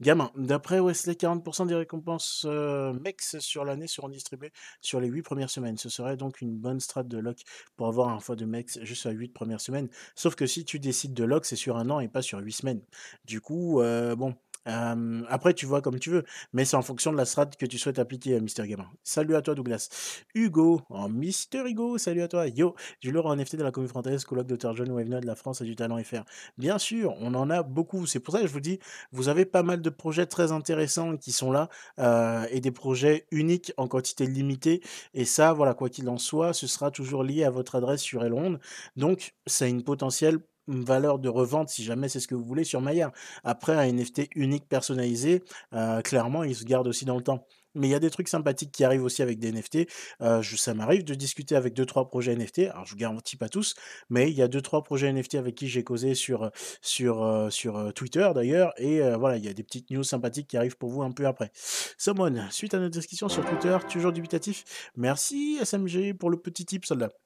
Gamin, d'après Wesley, 40% des récompenses MEX sur l'année seront distribuées sur les 8 premières semaines. Ce serait donc une bonne strat de lock pour avoir un fois de MEX juste à 8 premières semaines. Sauf que si tu décides de lock, c'est sur un an et pas sur 8 semaines. Du coup, bon, après, tu vois comme tu veux, mais c'est en fonction de la strat que tu souhaites appliquer, Mister Gamin. Salut à toi, Douglas. Hugo, oh, Mister Hugo, salut à toi. Yo, du lourd en NFT de la commune française, colloque Dr. John Wavena de la France et du talent FR. Bien sûr, on en a beaucoup. C'est pour ça que je vous dis, vous avez pas mal de projets très intéressants qui sont là euh, et des projets uniques en quantité limitée. Et ça, voilà, quoi qu'il en soit, ce sera toujours lié à votre adresse sur Elrond. Donc, c'est une potentielle valeur de revente si jamais c'est ce que vous voulez sur Maya. Après, un NFT unique personnalisé, euh, clairement, il se garde aussi dans le temps. Mais il y a des trucs sympathiques qui arrivent aussi avec des NFT. Euh, ça m'arrive de discuter avec 2-3 projets NFT. Alors, je ne garantis pas tous, mais il y a 2-3 projets NFT avec qui j'ai causé sur, sur, euh, sur Twitter d'ailleurs. Et voilà, il y a des petites news sympathiques qui arrivent pour vous un peu après. Someone, suite à notre discussion sur Twitter, toujours dubitatif. Merci SMG pour le petit tip, soldat.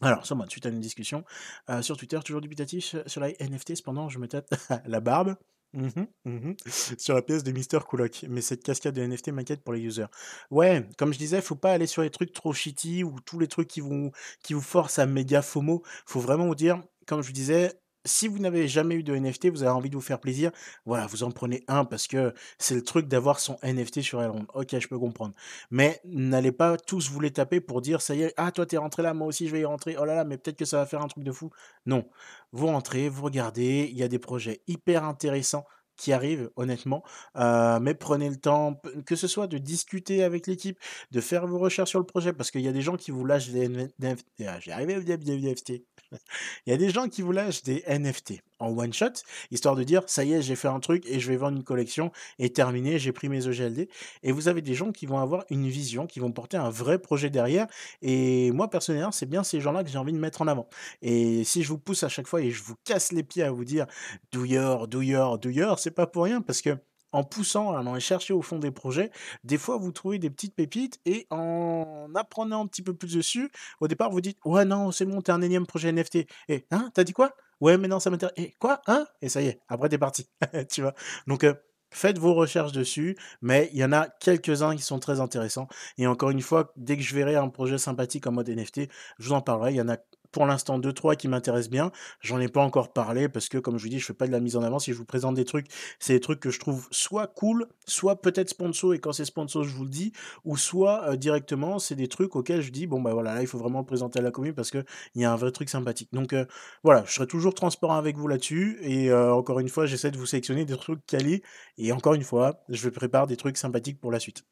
Alors, sur moi, suite à une discussion euh, sur Twitter, toujours dubitatif sur la NFT, cependant, je me tâte la barbe. Mmh mmh sur la pièce de Mister Kulok. Mais cette cascade de NFT m'inquiète pour les users. Ouais, comme je disais, faut pas aller sur les trucs trop shitty ou tous les trucs qui vous, qui vous forcent à méga FOMO. Faut vraiment vous dire, comme je vous disais, si vous n'avez jamais eu de NFT, vous avez envie de vous faire plaisir, voilà, vous en prenez un parce que c'est le truc d'avoir son NFT sur Elrond. Ok, je peux comprendre. Mais n'allez pas tous vous les taper pour dire, ça y est, ah, toi, t'es rentré là, moi aussi, je vais y rentrer. Oh là là, mais peut-être que ça va faire un truc de fou. Non. Vous rentrez, vous regardez, il y a des projets hyper intéressants qui arrivent, honnêtement. Euh, mais prenez le temps, que ce soit de discuter avec l'équipe, de faire vos recherches sur le projet, parce qu'il y a des gens qui vous lâchent des NFT. Ah, j'ai arrivé NFT. Il y a des gens qui vous lâchent des NFT en one shot, histoire de dire ça y est, j'ai fait un truc et je vais vendre une collection et terminé, j'ai pris mes EGLD. Et vous avez des gens qui vont avoir une vision, qui vont porter un vrai projet derrière. Et moi, personnellement, c'est bien ces gens-là que j'ai envie de mettre en avant. Et si je vous pousse à chaque fois et je vous casse les pieds à vous dire douilleur, douilleur, douilleur, c'est pas pour rien parce que en poussant, en allant chercher au fond des projets, des fois vous trouvez des petites pépites et en apprenant un petit peu plus dessus, au départ vous dites ouais non c'est bon t'es un énième projet NFT et hein t'as dit quoi? Ouais mais non ça m'intéresse et quoi? Hein? Et ça y est après t'es parti tu vois. Donc euh, Faites vos recherches dessus, mais il y en a quelques-uns qui sont très intéressants. Et encore une fois, dès que je verrai un projet sympathique en mode NFT, je vous en parlerai. Il y en a pour l'instant deux trois qui m'intéressent bien. J'en ai pas encore parlé parce que comme je vous dis, je fais pas de la mise en avant. Si je vous présente des trucs, c'est des trucs que je trouve soit cool, soit peut-être sponsor et quand c'est sponsor, je vous le dis, ou soit euh, directement, c'est des trucs auxquels je dis bon bah voilà, là il faut vraiment le présenter à la commune parce que il y a un vrai truc sympathique. Donc euh, voilà, je serai toujours transparent avec vous là-dessus et euh, encore une fois, j'essaie de vous sélectionner des trucs quali et encore une fois, je prépare des trucs sympathiques pour la suite.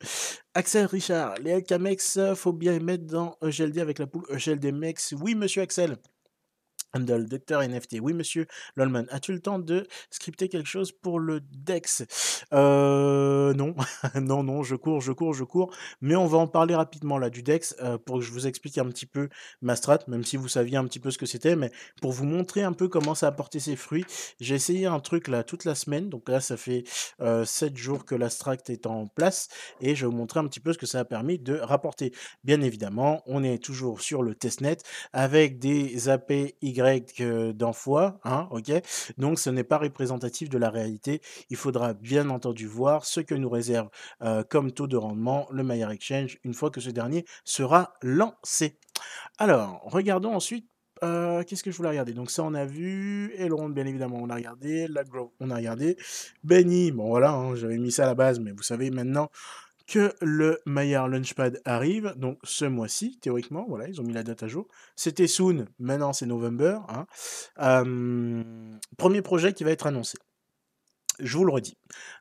Axel Richard, les LKMX, faut bien les mettre dans EGLD avec la poule EGLD Mex. Oui, monsieur Axel. Handle, docteur NFT. Oui, monsieur Lolman, as-tu le temps de scripter quelque chose pour le DEX? Euh, Non, non, non, je cours, je cours, je cours. Mais on va en parler rapidement là du DEX euh, pour que je vous explique un petit peu ma strat, même si vous saviez un petit peu ce que c'était, mais pour vous montrer un peu comment ça a porté ses fruits. J'ai essayé un truc là toute la semaine, donc là ça fait euh, 7 jours que la strat est en place et je vais vous montrer un petit peu ce que ça a permis de rapporter. Bien évidemment, on est toujours sur le testnet avec des API d'un fois, hein, ok? Donc ce n'est pas représentatif de la réalité. Il faudra bien entendu voir ce que nous réserve euh, comme taux de rendement le Maillard Exchange une fois que ce dernier sera lancé. Alors, regardons ensuite euh, qu'est-ce que je voulais regarder? Donc ça, on a vu. Elrond, bien évidemment, on a regardé. Lagro, on a regardé. Benny, bon voilà, hein, j'avais mis ça à la base, mais vous savez maintenant, que le Maillard Launchpad arrive, donc ce mois-ci, théoriquement, voilà, ils ont mis la date à jour. C'était soon, maintenant c'est November. Hein. premier projet qui va être annoncé. Je vous le redis,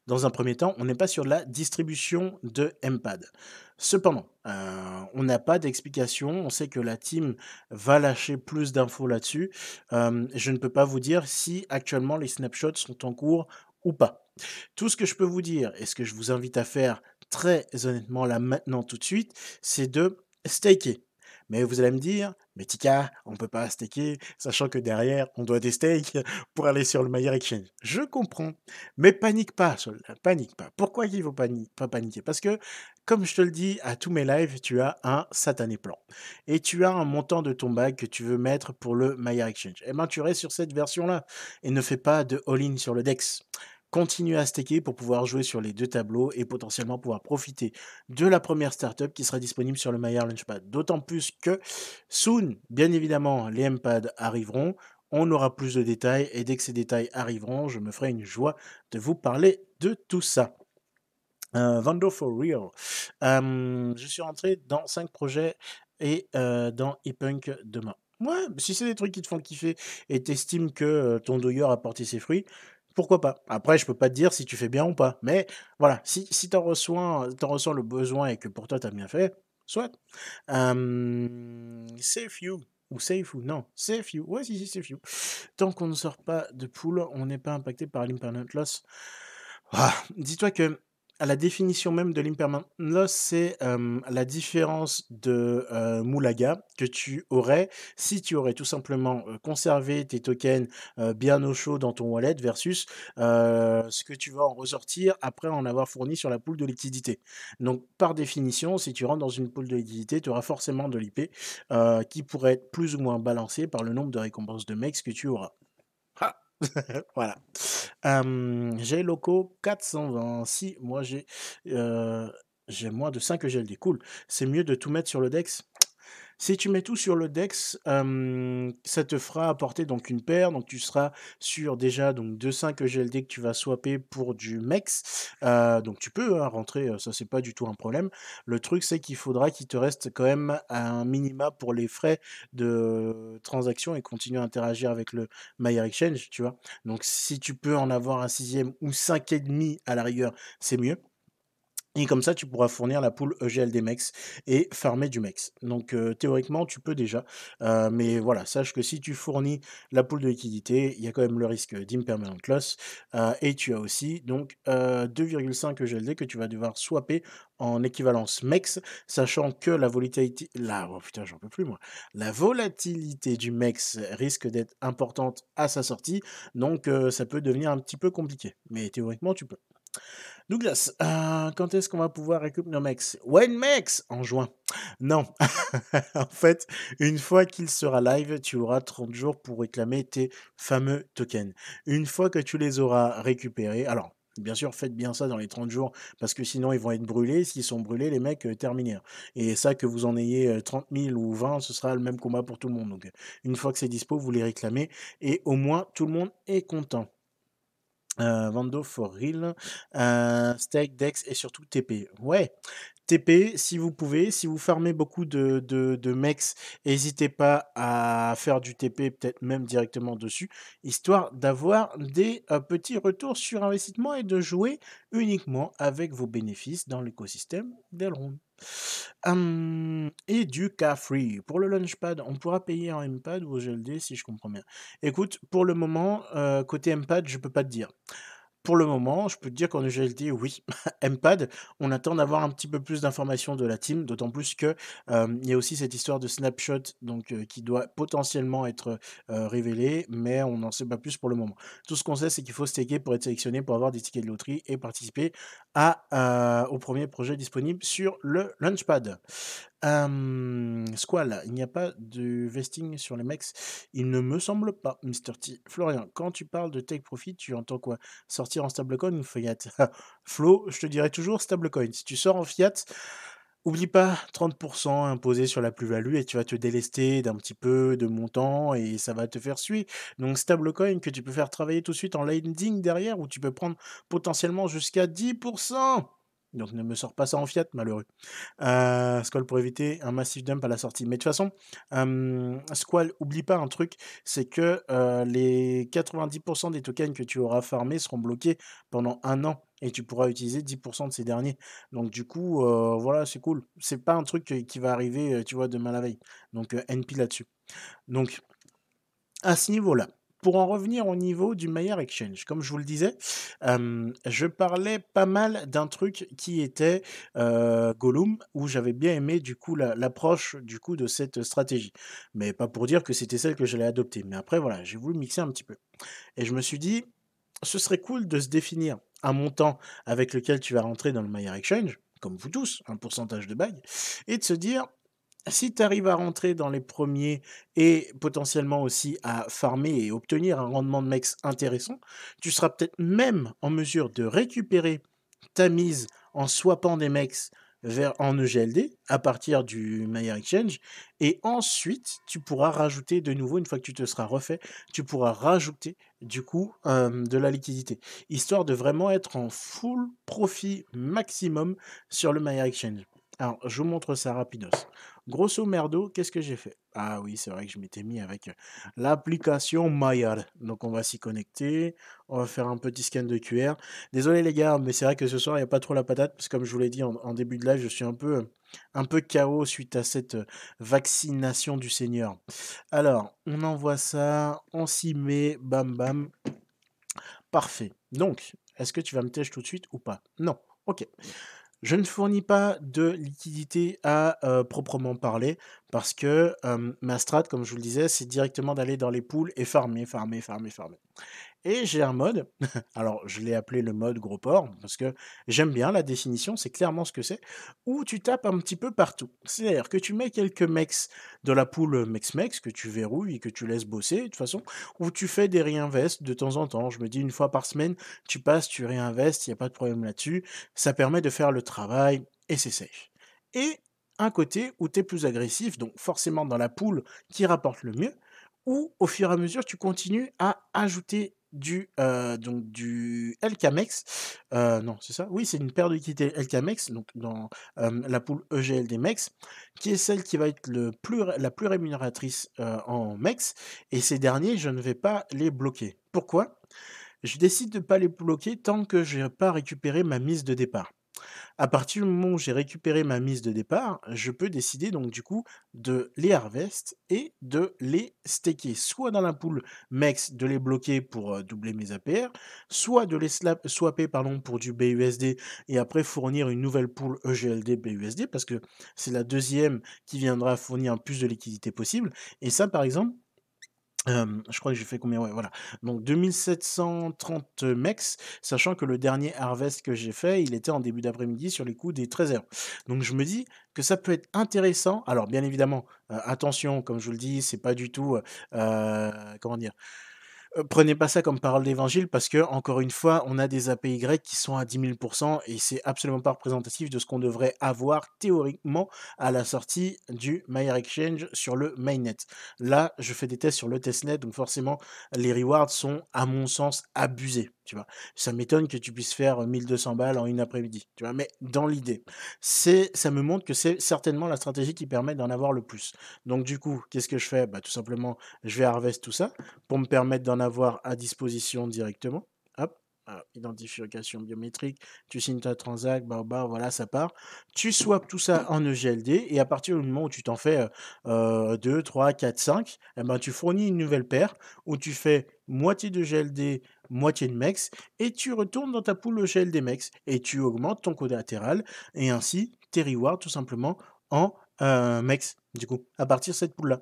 dans un premier temps, on n'est pas sur la distribution de MPad. Cependant, euh, on n'a pas d'explication, on sait que la team va lâcher plus d'infos là-dessus. je ne peux pas vous dire si actuellement les snapshots sont en cours ou pas. Tout ce que je peux vous dire et ce que je vous invite à faire très honnêtement là maintenant tout de suite, c'est de staker. Mais vous allez me dire, mais Tika, on ne peut pas staker, sachant que derrière, on doit des stakes pour aller sur le meilleur exchange. Je comprends, mais panique pas, panique pas. Pourquoi il ne faut pas paniquer? Parce que, comme je te le dis à tous mes lives, tu as un satané plan. Et tu as un montant de ton bag que tu veux mettre pour le meilleur exchange. Eh bien, tu restes sur cette version-là et ne fais pas de all-in sur le DEX continuer à staker pour pouvoir jouer sur les deux tableaux et potentiellement pouvoir profiter de la première startup qui sera disponible sur le Maillard Launchpad. D'autant plus que soon, bien évidemment, les MPAD arriveront. On aura plus de détails et dès que ces détails arriveront, je me ferai une joie de vous parler de tout ça. Euh, Vando for real. je suis rentré dans 5 projets et euh, dans ePunk demain. Ouais, si c'est des trucs qui te font kiffer et t'estimes que euh, ton doyer a porté ses fruits, pourquoi pas? Après, je peux pas te dire si tu fais bien ou pas. Mais voilà, si, si tu en, ressens, le besoin et que pour toi, tu as bien fait, soit. safe you. Ou safe ou non, safe you. Ouais, si, si, safe you. Tant qu'on ne sort pas de pool, on n'est pas impacté par l'impermanent loss. Ah, dis-toi que la définition même de l'impermanent loss, c'est la différence de Moulaga que tu aurais si tu aurais tout simplement conservé tes tokens bien au chaud dans ton wallet versus ce que tu vas en ressortir après en avoir fourni sur la poule de liquidité. Donc par définition, si tu rentres dans une poule de liquidité, tu auras forcément de l'IP qui pourrait être plus ou moins balancé par le nombre de récompenses de mecs que tu auras. voilà. j'ai loco 420. Si moi j'ai j'ai moins de 5 GLD. Cool. C'est mieux de tout mettre sur le DEX? Si tu mets tout sur le DEX, ça te fera apporter donc une paire. Donc tu seras sur déjà donc 2-5 GLD que tu vas swapper pour du MEX. donc tu peux hein, rentrer, ça c'est pas du tout un problème. Le truc c'est qu'il faudra qu'il te reste quand même un minima pour les frais de transaction et continuer à interagir avec le Mayer Exchange, tu vois. Donc si tu peux en avoir un sixième ou cinq et demi à la rigueur, c'est mieux. Et comme ça, tu pourras fournir la poule EGLD MEX et farmer du MEX. Donc théoriquement, tu peux déjà. mais voilà, sache que si tu fournis la poule de liquidité, il y a quand même le risque d'impermanent loss. et tu as aussi donc 2,5 EGLD que tu vas devoir swapper en équivalence MEX, sachant que la volatilité, là, oh putain, j'en peux plus moi, la volatilité du MEX risque d'être importante à sa sortie, donc ça peut devenir un petit peu compliqué. Mais théoriquement, tu peux. Douglas, euh, quand est-ce qu'on va pouvoir récupérer? Nos mecs When Mex En juin. Non. en fait, une fois qu'il sera live, tu auras 30 jours pour réclamer tes fameux tokens. Une fois que tu les auras récupérés, alors Bien sûr, faites bien ça dans les 30 jours, parce que sinon ils vont être brûlés. S'ils sont brûlés, les mecs, euh. Et ça, que vous en ayez euh, 30 000 ou 20, ce sera le même combat pour tout le monde. Donc, euh, une fois que c'est dispo, vous les réclamez, et au moins tout le monde est content. Euh, Vando for real, euh, Steak, Dex et surtout TP. Ouais, TP si vous pouvez, si vous farmez beaucoup de, de, mecs, n'hésitez pas à faire du TP, peut-être même directement dessus, histoire d'avoir des euh, petits retours sur investissement et de jouer uniquement avec vos bénéfices dans l'écosystème d'Elrond. Hum, et du K-Free. Pour le Launchpad, on pourra payer en MPAD ou au GLD si je comprends bien. Écoute, pour le moment, euh, côté MPAD, je peux pas te dire. Pour le moment, je peux te dire qu'en EGLD, oui. MPAD, on attend d'avoir un petit peu plus d'informations de la team, d'autant plus que il y a aussi cette histoire de snapshot donc, qui doit potentiellement être révélée, mais on n'en sait pas plus pour le moment. Tout ce qu'on sait, c'est qu'il faut staker pour être sélectionné, pour avoir des tickets de loterie et participer au premier projet disponible sur le Launchpad. Squall, il n'y a pas de vesting sur les mecs Il ne me semble pas, Mr. T. Florian, quand tu parles de take profit, tu entends quoi? Sortir en stablecoin ou fiat? Flo, je te dirais toujours stablecoin. Si tu sors en fiat, oublie pas 30% imposé sur la plus-value et tu vas te délester d'un petit peu de montant et ça va te faire suer. Donc stablecoin que tu peux faire travailler tout de suite en lending derrière où tu peux prendre potentiellement jusqu'à 10%. Donc ne me sors pas ça en fiat, malheureux. Euh, Squall pour éviter un massif dump à la sortie. Mais de toute façon, Squall, oublie pas un truc, c'est que les 90% des tokens que tu auras farmés seront bloqués pendant un an et tu pourras utiliser 10% de ces derniers. Donc du coup, voilà, c'est cool. C'est pas un truc qui va arriver, tu vois, demain la veille. Donc NP là-dessus. Donc à ce niveau-là. Pour en revenir au niveau du Maillard Exchange, comme je vous le disais, je parlais pas mal d'un truc qui était Gollum, où j'avais bien aimé du coup la- l'approche du coup de cette stratégie. Mais pas pour dire que c'était celle que j'allais adopter. Mais après, voilà, j'ai voulu mixer un petit peu. Et je me suis dit, ce serait cool de se définir un montant avec lequel tu vas rentrer dans le Maillard Exchange, comme vous tous, un pourcentage de bague, et de se dire, si tu arrives à rentrer dans les premiers et potentiellement aussi à farmer et obtenir un rendement de mex intéressant, tu seras peut-être même en mesure de récupérer ta mise en swappant des mex vers en EGLD à partir du Maillard Exchange et ensuite tu pourras rajouter de nouveau une fois que tu te seras refait tu pourras rajouter du coup de la liquidité histoire de vraiment être en full profit maximum sur le Maillard Exchange alors je vous montre ça rapidos Grosso merdo, qu'est-ce que j'ai fait? Ah oui, c'est vrai que je m'étais mis avec euh, l'application Maillard. Donc on va s'y connecter, on va faire un petit scan de QR. Désolé les gars, mais c'est vrai que ce soir, il n'y a pas trop la patate, parce que comme je vous l'ai dit en, début de live, je suis un peu, euh, un peu KO suite à cette euh, vaccination du Seigneur. Alors, on envoie ça, on s'y met, bam bam. Parfait. Donc, est-ce que tu vas me tèche tout de suite ou pas? Non. Ok. Je ne fournis pas de liquidité à euh, proprement parler parce que ma strat, comme je vous le disais, c'est directement d'aller dans les pools et farmer, farmer, farmer, farmer. Et j'ai un mode, alors je l'ai appelé le mode gros porc parce que j'aime bien la définition, c'est clairement ce que c'est, où tu tapes un petit peu partout. C'est-à-dire que tu mets quelques mecs de la pool mex-mex que tu verrouilles que tu laisses bosser de toute façon, ou tu fais des réinvestes de temps en temps. Je me dis une fois par semaine, tu passes, tu réinvestes, il n'y a pas de problème là-dessus. Ça permet de faire le travail et c'est safe. Et un côté où tu es plus agressif, donc forcément dans la pool qui rapporte le mieux, ou au fur et à mesure tu continues à ajouter du, euh, donc du LKMEX. Euh, non, c'est ça? Oui, c'est une paire de liquidités LKMEX, donc dans euh, la pool EGLD MEX, qui est celle qui va être la plus rémunératrice en MEX. Et ces derniers, je ne vais pas les bloquer. Pourquoi? Je décide de ne pas les bloquer tant que je n'ai pas récupéré ma mise de départ. À partir du moment où j'ai récupéré ma mise de départ, je peux décider donc du coup de les harvest et de les staker, soit dans la pool MEX de les bloquer pour doubler mes APR, soit de les swapper pardon, pour du BUSD et après fournir une nouvelle pool E EGLD BUSD parce que c'est la deuxième qui viendra fournir plus de liquidité possible. Et ça par exemple, Je crois que j'ai fait combien? Ouais, voilà. Donc 2730 mex, sachant que le dernier harvest que j'ai fait, il était en début d'après-midi sur les coups des 13:00. Donc je me dis que ça peut être intéressant. Alors bien évidemment, attention, comme je vous le dis, c'est pas du tout, comment dire? Euh, prenez pas ça comme parole d'évangile parce que, encore une fois, on a des API qui sont à 10 000% et c'est absolument pas représentatif de ce qu'on devrait avoir théoriquement à la sortie du Exchange sur le mainnet. Là, je fais des tests sur le testnet, donc forcément, les rewards sont, à mon sens, abusés. Tu vois, ça m'étonne que tu puisses faire 1200 balles en une après-midi. Tu vois, mais dans l'idée, c'est, ça me montre que c'est certainement la stratégie qui permet d'en avoir le plus. Donc du coup, qu'est-ce que je fais? Bah, tout simplement, je vais harvest tout ça pour me permettre d'en avoir à disposition directement. Hop, identification biométrique, tu signes ta transac, bah, voilà, ça part. Tu swaps tout ça en EGLD et à partir du moment où tu t'en fais 2, 3, 4, 5, ben, tu fournis une nouvelle paire où tu fais moitié de GLD, moitié de MEX et tu retournes dans ta poule GLD MEX et tu augmentes ton collatéral et ainsi tes rewards tout simplement en euh, Mex, du coup, à partir de cette poule-là.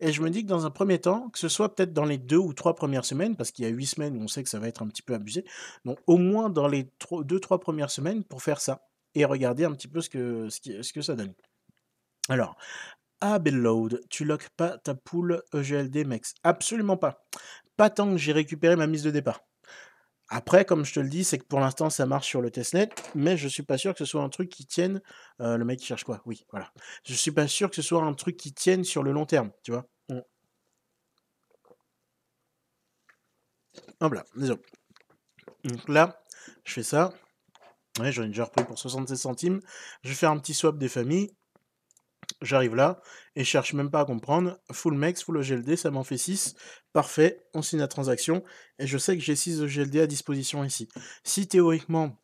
Et je me dis que dans un premier temps, que ce soit peut-être dans les deux ou trois premières semaines, parce qu'il y a huit semaines où on sait que ça va être un petit peu abusé, donc au moins dans les deux, trois premières semaines pour faire ça et regarder un petit peu ce que, ce, que ça donne. Alors, à Load, tu loques pas ta poule EGLD Mex Absolument pas. Pas tant que j'ai récupéré ma mise de départ. Après, comme je te le dis, c'est que pour l'instant, ça marche sur le testnet, mais je suis pas sûr que ce soit un truc qui tienne. Euh, le mec qui cherche quoi Oui, voilà. Je suis pas sûr que ce soit un truc qui tienne sur le long terme, tu vois. Mmh. Hop là, désolé. Donc là, je fais ça. Ouais, j'en ai déjà repris pour 76 centimes. Je vais faire un petit swap des familles. J'arrive là et je cherche même pas à comprendre. Full max, full OGLD, ça m'en fait 6. Parfait, on signe la transaction et je sais que j'ai 6 OGLD à disposition ici. Si théoriquement,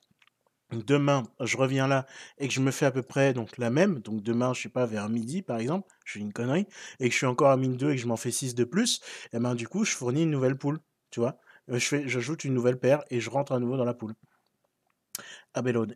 demain, je reviens là et que je me fais à peu près donc la même, donc demain, je sais pas, vers midi par exemple, je fais une connerie, et que je suis encore à mine 2 et que je m'en fais 6 de plus, et eh ben du coup, je fournis une nouvelle poule, tu vois. Euh, j'ajoute une nouvelle paire et je rentre à nouveau dans la poule.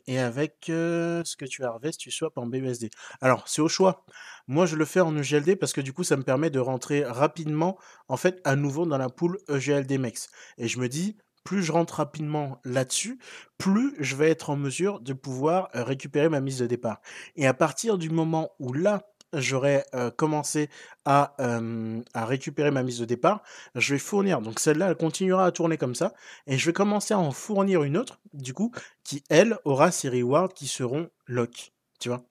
Et avec ce que tu harvest, tu swaps en BUSD. Alors, c'est au choix. Moi, je le fais en EGLD parce que du coup, ça me permet de rentrer rapidement, en fait, à nouveau dans la poule EGLD MEX. Et je me dis, plus je rentre rapidement là-dessus, plus je vais être en mesure de pouvoir récupérer ma mise de départ. Et à partir du moment où là, j'aurai commencé à, à récupérer ma mise de départ, je vais fournir. Donc celle-là, elle continuera à tourner comme ça. Et je vais commencer à en fournir une autre, du coup, qui, elle, aura ses rewards qui seront lock. Tu vois?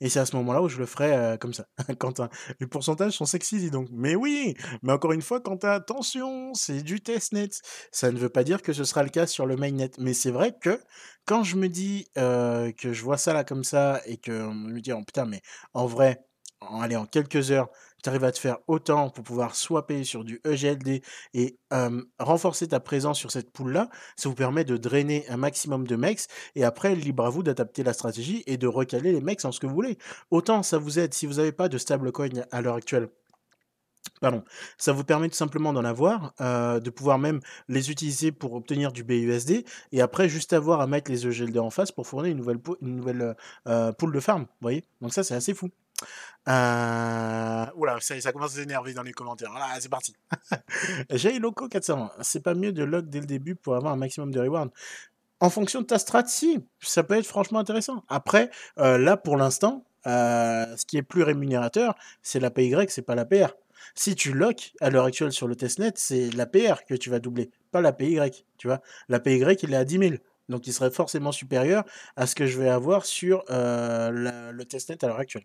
Et c'est à ce moment-là où je le ferai comme ça. Quentin, les pourcentages sont sexy, dis donc. Mais oui, mais encore une fois, Quentin, attention, c'est du testnet. Ça ne veut pas dire que ce sera le cas sur le mainnet. Mais c'est vrai que quand je me dis que je vois ça là comme ça et que on me dit, oh, putain, mais en vrai, en, allez, en quelques heures, tu arrives à te faire autant pour pouvoir swapper sur du EGLD et renforcer ta présence sur cette poule-là, ça vous permet de drainer un maximum de mecs et après, libre à vous d'adapter la stratégie et de recaler les mecs en ce que vous voulez. Autant ça vous aide si vous n'avez pas de stablecoin à l'heure actuelle. Pardon. Ça vous permet tout simplement d'en avoir, de pouvoir même les utiliser pour obtenir du BUSD, et après juste avoir à mettre les EGLD en face pour fournir une nouvelle, pool de farm. Voyez? Donc ça, c'est assez fou. Euh... Oula, ça, commence à s'énerver dans les commentaires. Voilà, c'est parti. J'ai Loco 400. C'est pas mieux de lock dès le début pour avoir un maximum de reward. En fonction de ta strat, si, ça peut être franchement intéressant. Après, euh, là, pour l'instant, euh, ce qui est plus rémunérateur, c'est la PY, c'est pas la PR. Si tu lock à l'heure actuelle sur le testnet, c'est la PR que tu vas doubler, pas la PY. Tu vois, la PY, il est à 10 000. Donc, il serait forcément supérieur à ce que je vais avoir sur le testnet à l'heure actuelle.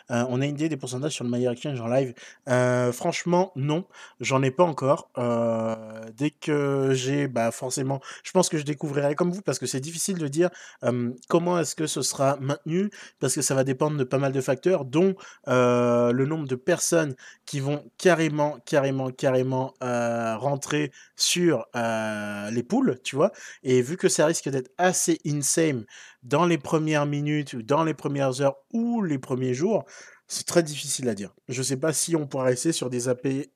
Euh, on a une idée des pourcentages sur le Maillard Exchange en live euh, Franchement, non, j'en ai pas encore. Euh, dès que j'ai, bah forcément, je pense que je découvrirai comme vous parce que c'est difficile de dire comment est-ce que ce sera maintenu parce que ça va dépendre de pas mal de facteurs, dont le nombre de personnes qui vont carrément, carrément, carrément rentrer sur les poules, tu vois. Et vu que ça risque d'être assez insane dans les premières minutes, dans les premières heures ou les premiers jours, c'est très difficile à dire. Je ne sais pas si on pourra rester sur des APY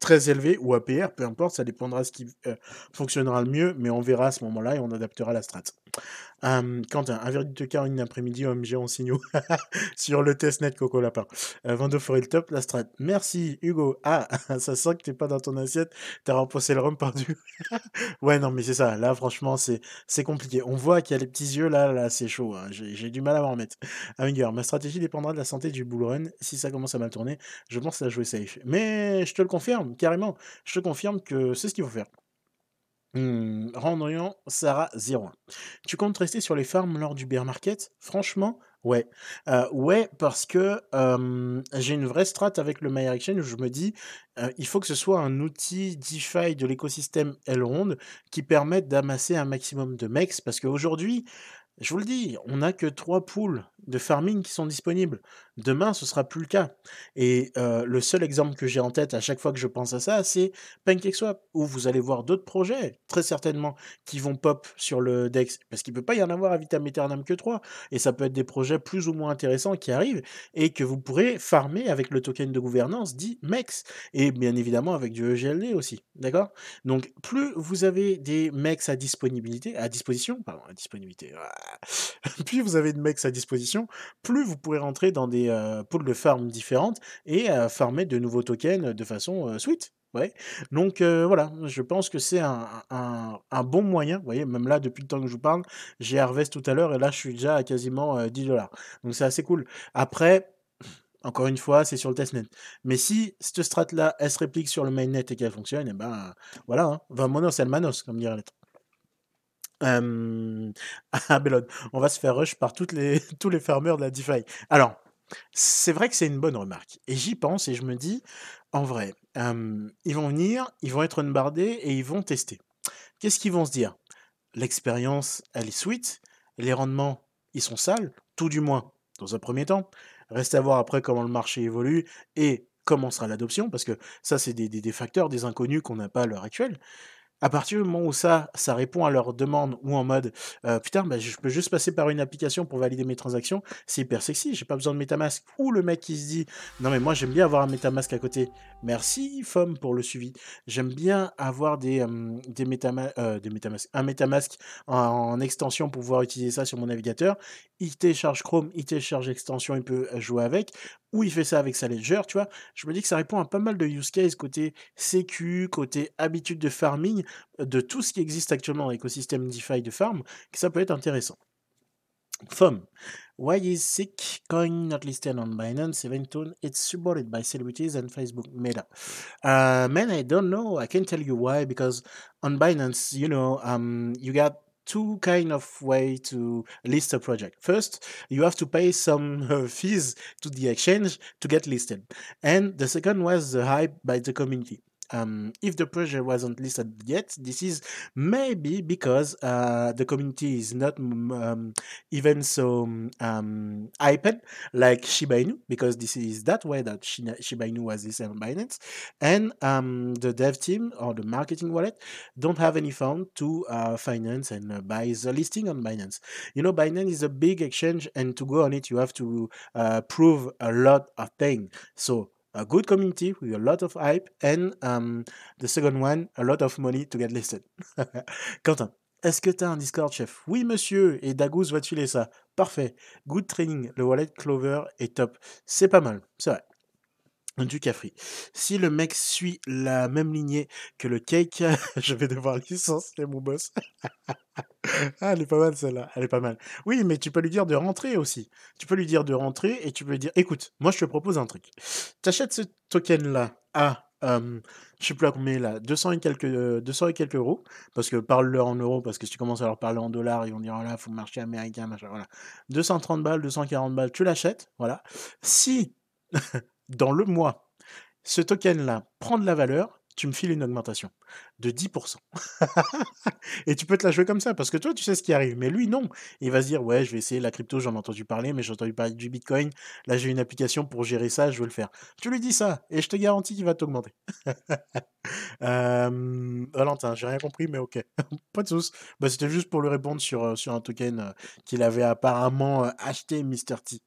très élevés ou APR, peu importe, ça dépendra de ce qui euh, fonctionnera le mieux, mais on verra à ce moment-là et on adaptera la strat. Euh, Quentin, 1,2K une après-midi OMG en signaux sur le testnet Coco Lapin. Euh, Vando Forêt le top, la strat. Merci Hugo. Ah, ça sent que t'es pas dans ton assiette, t'as remplacé le rhum par du. ouais, non, mais c'est ça. Là, franchement, c'est compliqué. On voit qu'il y a les petits yeux là, là, c'est chaud. hein. J'ai du mal à m'en remettre. Aminger, ma stratégie dépendra de la santé du bull run. Si ça commence à mal tourner, je pense à jouer safe. Mais je te le confirme, carrément. Je te confirme que c'est ce qu'il faut faire. Hmm, Rendrian, Sarah 01. Tu comptes rester sur les farms lors du bear market? Franchement, ouais. Euh, ouais, parce que j'ai une vraie strat avec le My Exchange où je me dis, il faut que ce soit un outil DeFi de l'écosystème Elrond qui permette d'amasser un maximum de mex, parce qu'aujourd'hui, je vous le dis, on n'a que trois pools de farming qui sont disponibles. Demain, ce sera plus le cas. Et euh, le seul exemple que j'ai en tête à chaque fois que je pense à ça, c'est PancakeSwap, où vous allez voir d'autres projets, très certainement, qui vont pop sur le DEX, parce qu'il ne peut pas y en avoir à Vitam Aeternam que 3. Et ça peut être des projets plus ou moins intéressants qui arrivent, et que vous pourrez farmer avec le token de gouvernance dit MEX, et bien évidemment avec du EGLD aussi, d'accord? Donc, plus vous avez des MEX à disponibilité, à disposition, pardon, à disponibilité, ah, plus vous avez de MEX à disposition, plus vous pourrez rentrer dans des euh, pools de farm différentes et euh, farmer de nouveaux tokens de façon euh, sweet. Donc euh, voilà, je pense que c'est un, bon moyen. Vous voyez, même là, depuis le temps que je vous parle, j'ai Harvest tout à l'heure et là, je suis déjà à quasiment euh, 10 dollars. Donc c'est assez cool. Après, encore une fois, c'est sur le testnet. Mais si cette strat-là, elle se réplique sur le mainnet et qu'elle fonctionne, et ben voilà, hein. Va monos, el manos, comme dirait l'autre. Euh, Ah, Bellone, on va se faire rush par les, tous les farmers de la DeFi. Alors, c'est vrai que c'est une bonne remarque. Et j'y pense et je me dis, en vrai, ils vont venir, ils vont être unbardés et ils vont tester. Qu'est-ce qu'ils vont se dire? L'expérience, elle est sweet, les rendements, ils sont sales, tout du moins dans un premier temps. Reste à voir après comment le marché évolue et comment sera l'adoption, parce que ça, c'est des, des- des facteurs, des inconnus qu'on n'a pas à l'heure actuelle. À partir du moment où ça, ça répond à leurs demandes ou en mode euh, putain, bah, je peux juste passer par une application pour valider mes transactions, c'est hyper sexy, j'ai pas besoin de MetaMask. Ou le mec qui se dit non, mais moi j'aime bien avoir un MetaMask à côté. Merci, FOM, pour le suivi. J'aime bien avoir des, euh, des, euh, des MetaMask, un MetaMask en, en extension pour pouvoir utiliser ça sur mon navigateur. Il télécharge Chrome, il télécharge extension, il peut jouer avec. Ou il fait ça avec sa Ledger, tu vois. Je me dis que ça répond à pas mal de use cases côté sécu, côté habitude de farming de tout ce qui existe actuellement dans l'écosystème DeFi de farm, que ça peut être intéressant. FOM. Why is Sick Coin not listed on Binance even though it's supported by celebrities and Facebook Meta? Uh, man, I don't know. I can tell you why because on Binance, you know, um, you got two kind of way to list a project. First, you have to pay some uh, fees to the exchange to get listed, and the second was the hype by the community. Um, if the project wasn't listed yet, this is maybe because uh, the community is not mm, um, even so um, hyped like Shiba Inu, because this is that way that Shiba Inu was listed on Binance, and um, the dev team or the marketing wallet don't have any fund to uh, finance and uh, buy the listing on Binance. You know, Binance is a big exchange, and to go on it, you have to uh, prove a lot of things. So a good community with a lot of hype, and um, the second one, a lot of money to get listed. Quentin, est-ce que tu as un Discord, chef? Oui, monsieur. Et Dagouz va tuer ça? Parfait. Good training. Le wallet Clover est top. C'est pas mal. C'est vrai. Du Cafri. Si le mec suit la même lignée que le cake, je vais devoir licencier mon boss. Ah, elle est pas mal celle-là, elle est pas mal. Oui, mais tu peux lui dire de rentrer aussi. Tu peux lui dire de rentrer et tu peux lui dire, écoute, moi je te propose un truc. T'achètes ce token-là à, euh, je sais plus à combien là, 200 et quelques, euh, 200 et quelques euros, parce que parle-leur en euros, parce que si tu commences à leur parler en dollars, ils vont dire, voilà, faut le marché américain, machin, voilà. 230 balles, 240 balles, tu l'achètes, voilà. Si, dans le mois, ce token-là prend de la valeur, tu me files une augmentation de 10%. Et tu peux te la jouer comme ça, parce que toi, tu sais ce qui arrive. Mais lui, non. Il va se dire, ouais, je vais essayer la crypto, j'en ai entendu parler, mais j'ai entendu parler du Bitcoin. Là, j'ai une application pour gérer ça, je veux le faire. Tu lui dis ça, et je te garantis qu'il va t'augmenter. Valentin, j'ai rien compris, mais ok. Pas de soucis. Bah, c'était juste pour lui répondre sur, euh, sur un token euh, qu'il avait apparemment euh, acheté, Mr. T.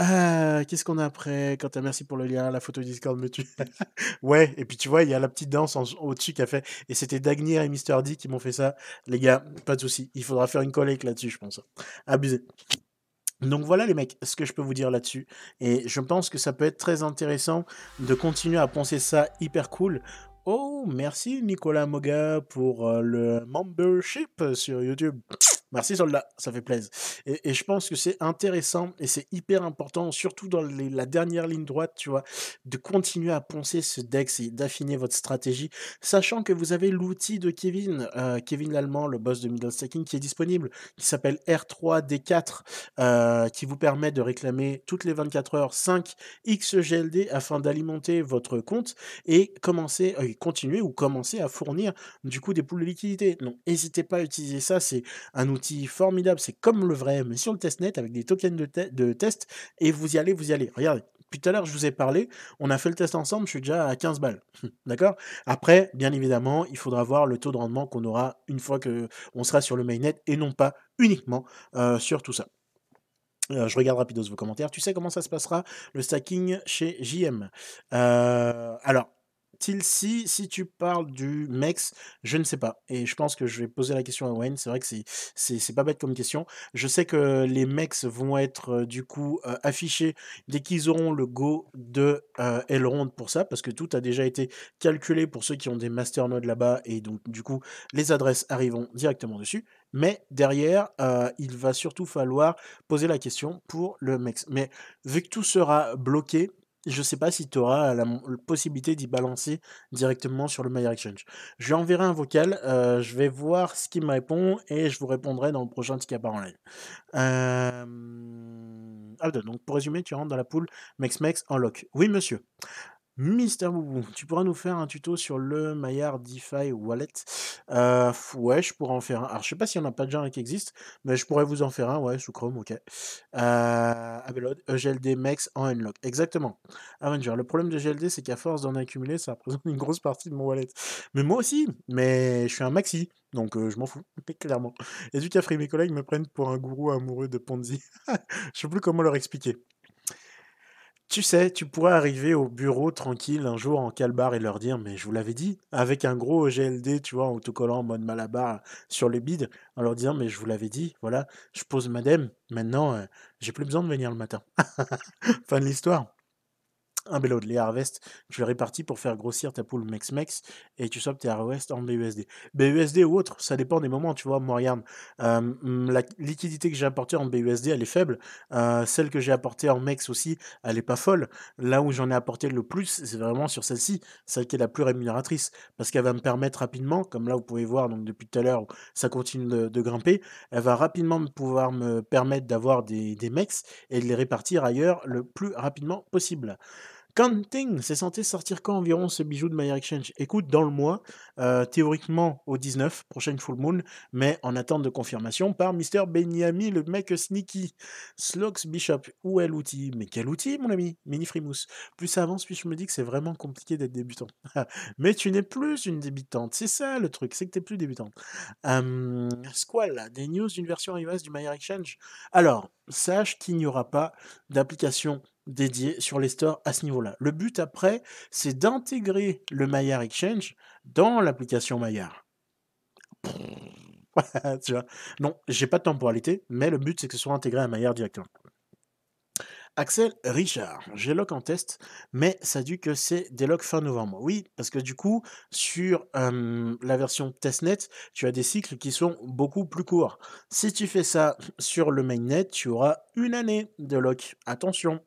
Euh, Qu'est-ce qu'on a après? Quant à merci pour le lien, la photo Discord me tue. ouais, et puis tu vois, il y a la petite danse au-dessus qu'a fait. Et c'était Dagnir et Mr. D qui m'ont fait ça. Les gars, pas de soucis. Il faudra faire une collecte là-dessus, je pense. Abusé. Donc voilà les mecs, ce que je peux vous dire là-dessus. Et je pense que ça peut être très intéressant de continuer à penser ça hyper cool. Oh, merci Nicolas Moga pour euh, le membership sur YouTube. Merci soldat, ça fait plaisir. Et, je pense que c'est intéressant et c'est hyper important, surtout dans la dernière ligne droite, tu vois, de continuer à penser ce deck et d'affiner votre stratégie, sachant que vous avez l'outil de Kevin, euh, Kevin l'Allemand, le boss de Middle Stacking, qui est disponible, qui s'appelle R3D4 euh, qui vous permet de réclamer toutes les 24 heures 5 XGLD afin d'alimenter votre compte et commencer, euh, continuer ou commencer à fournir du coup des poules de liquidité. Donc n'hésitez pas à utiliser ça, c'est un outil formidable, c'est comme le vrai, mais sur le testnet avec des tokens de, te- de test et vous y allez, vous y allez. Regardez. Puis tout à l'heure, je vous ai parlé, on a fait le test ensemble, je suis déjà à 15 balles. D'accord? Après, bien évidemment, il faudra voir le taux de rendement qu'on aura une fois que on sera sur le mainnet et non pas uniquement euh, sur tout ça. Euh, je regarde rapidos vos commentaires. Tu sais comment ça se passera le stacking chez JM Euh, Alors, Si tu parles du MEX, je ne sais pas. Et je pense que je vais poser la question à Wayne. C'est vrai que c'est pas bête comme question. Je sais que les MEX vont être euh, du coup euh, affichés dès qu'ils auront le go de euh, Elrond pour ça, parce que tout a déjà été calculé pour ceux qui ont des masternodes là-bas, et donc du coup les adresses arriveront directement dessus. Mais derrière, il va surtout falloir poser la question pour le MEX. Mais vu que tout sera bloqué, je ne sais pas si tu auras la, possibilité d'y balancer directement sur le Maya Exchange. Je lui enverrai un vocal, euh, je vais voir ce qu'il me répond et je vous répondrai dans le prochain ticket par en live. Euh... Donc pour résumer, tu rentres dans la poule MEX-MEX en lock. Oui, monsieur. Mister Boubou, tu pourras nous faire un tuto sur le Maillard DeFi Wallet? Euh, Ouais, je pourrais en faire un. Alors, je sais pas s'il y en a pas déjà un qui existe, mais je pourrais vous en faire un, ouais, sous Chrome, ok. Euh, EGLD Mex en Unlock. Exactement. Avenger, le problème de GLD, c'est qu'à force d'en accumuler, ça représente une grosse partie de mon wallet. Mais moi aussi, mais je suis un maxi, donc euh, je m'en fous, clairement. Et du Cafri, mes collègues me prennent pour un gourou amoureux de Ponzi. je sais plus comment leur expliquer. Tu sais, tu pourrais arriver au bureau tranquille un jour en calbar et leur dire, mais je vous l'avais dit, avec un gros GLD, tu vois, en autocollant en mode malabar sur le bide, en leur disant, mais je vous l'avais dit, voilà, je pose madame, maintenant, euh, j'ai plus besoin de venir le matin. fin de l'histoire. Un bélo de les Harvest, tu le répartis pour faire grossir ta poule Mex-Mex et tu swaps tes Harvest en BUSD. BUSD ou autre, ça dépend des moments, tu vois. Moi, euh, mm, la liquidité que j'ai apportée en BUSD, elle est faible. Euh, celle que j'ai apportée en MEX aussi, elle est pas folle. Là où j'en ai apporté le plus, c'est vraiment sur celle-ci, celle qui est la plus rémunératrice, parce qu'elle va me permettre rapidement, comme là vous pouvez voir, depuis tout à l'heure, ça continue de, grimper, elle va rapidement me pouvoir me permettre d'avoir des, des MEX et de les répartir ailleurs le plus rapidement possible. Counting, c'est censé sortir quand environ ce bijou de My Exchange Écoute, dans le mois, euh, théoriquement au 19, prochaine full moon, mais en attente de confirmation par Mr. Benyami, le mec sneaky. Slox Bishop, où est l'outil Mais quel outil, mon ami? Mini Frimousse. Plus ça avance, plus je me dis que c'est vraiment compliqué d'être débutant. mais tu n'es plus une débutante, c'est ça le truc, c'est que tu n'es plus débutante. Euh, Squall, des news d'une version iOS du My Exchange Alors, sache qu'il n'y aura pas d'application dédié sur les stores à ce niveau-là. Le but après, c'est d'intégrer le Maillard Exchange dans l'application Maillard. tu vois? Non, j'ai pas de temporalité, mais le but c'est que ce soit intégré à Maillard directement. Axel Richard, j'ai lock en test, mais ça dit que c'est des locks fin novembre. Oui, parce que du coup, sur la version testnet, tu as des cycles qui sont beaucoup plus courts. Si tu fais ça sur le mainnet, tu auras une année de lock. Attention,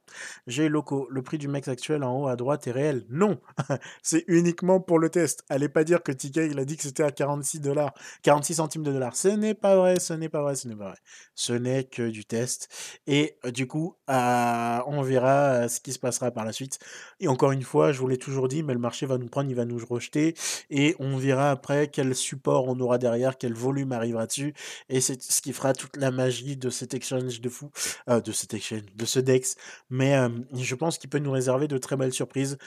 j'ai locaux. Le prix du max actuel en haut à droite est réel. Non, c'est uniquement pour le test. Allez pas dire que TK il a dit que c'était à 46 dollars, 46 centimes de dollars. Ce n'est pas vrai, ce n'est pas vrai, ce n'est pas vrai. Ce n'est que du test. Et du coup, à on verra ce qui se passera par la suite. Et encore une fois, je vous l'ai toujours dit, mais le marché va nous prendre, il va nous rejeter, et on verra après quel support on aura derrière, quel volume arrivera dessus, et c'est ce qui fera toute la magie de cet exchange de fou, de cet exchange, de ce DEX. Mais je pense qu'il peut nous réserver de très belles surprises.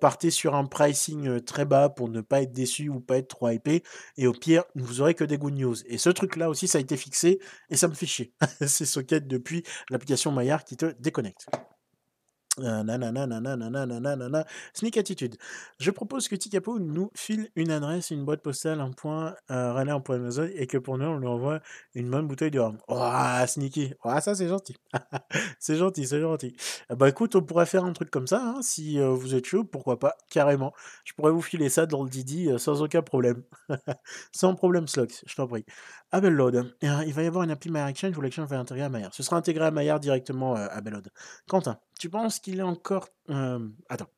partez sur un pricing très bas pour ne pas être déçu ou pas être trop hypé, et au pire, vous aurez que des good news. Et ce truc-là aussi, ça a été fixé, et ça me fait chier. c'est socket depuis l'application Maillard qui te Sneak Attitude. Je propose que Tikapo nous file une adresse, une boîte postale, un point, euh, un point Amazon, et que pour nous, on lui envoie une bonne bouteille de rhum. Oh, Sneaky. Oh, ça, c'est gentil. c'est gentil, c'est gentil. Bah écoute, on pourrait faire un truc comme ça, hein, si euh, vous êtes chaud, pourquoi pas, carrément. Je pourrais vous filer ça dans le Didi euh, sans aucun problème. sans problème, Slox, je t'en prie. Abelload. Il va y avoir une appli MyAction, ou l'action va intégrer à Maillard. Ce sera intégré à Maillard directement, euh, Abelload. Quentin, tu penses qu'il est encore. attends.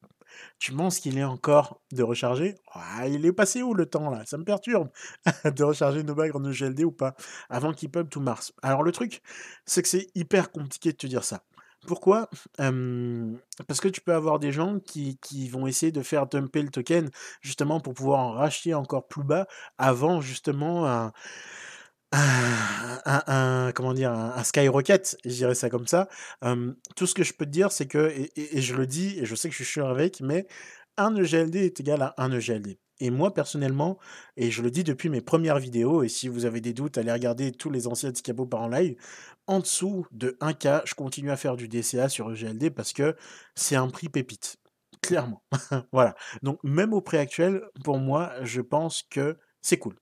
Tu penses qu'il est encore de recharger? Ah, Il est passé où le temps là? Ça me perturbe de recharger nos bagues en EGLD ou pas avant qu'il pub tout mars. Alors le truc, c'est que c'est hyper compliqué de te dire ça. Pourquoi? Parce que tu peux avoir des gens qui, vont essayer de faire dumper le token justement pour pouvoir en racheter encore plus bas avant justement un, comment dire, un, skyrocket, je dirais ça comme ça. tout ce que je peux te dire, c'est que, et, je le dis, et je sais que je suis sûr avec, mais un EGLD est égal à un EGLD. Et moi, personnellement, et je le dis depuis mes premières vidéos, et si vous avez des doutes, allez regarder tous les anciens Ticabo par en live, en dessous de 1K, je continue à faire du DCA sur EGLD parce que c'est un prix pépite. Clairement. voilà. Donc, même au prix actuel, pour moi, je pense que c'est cool.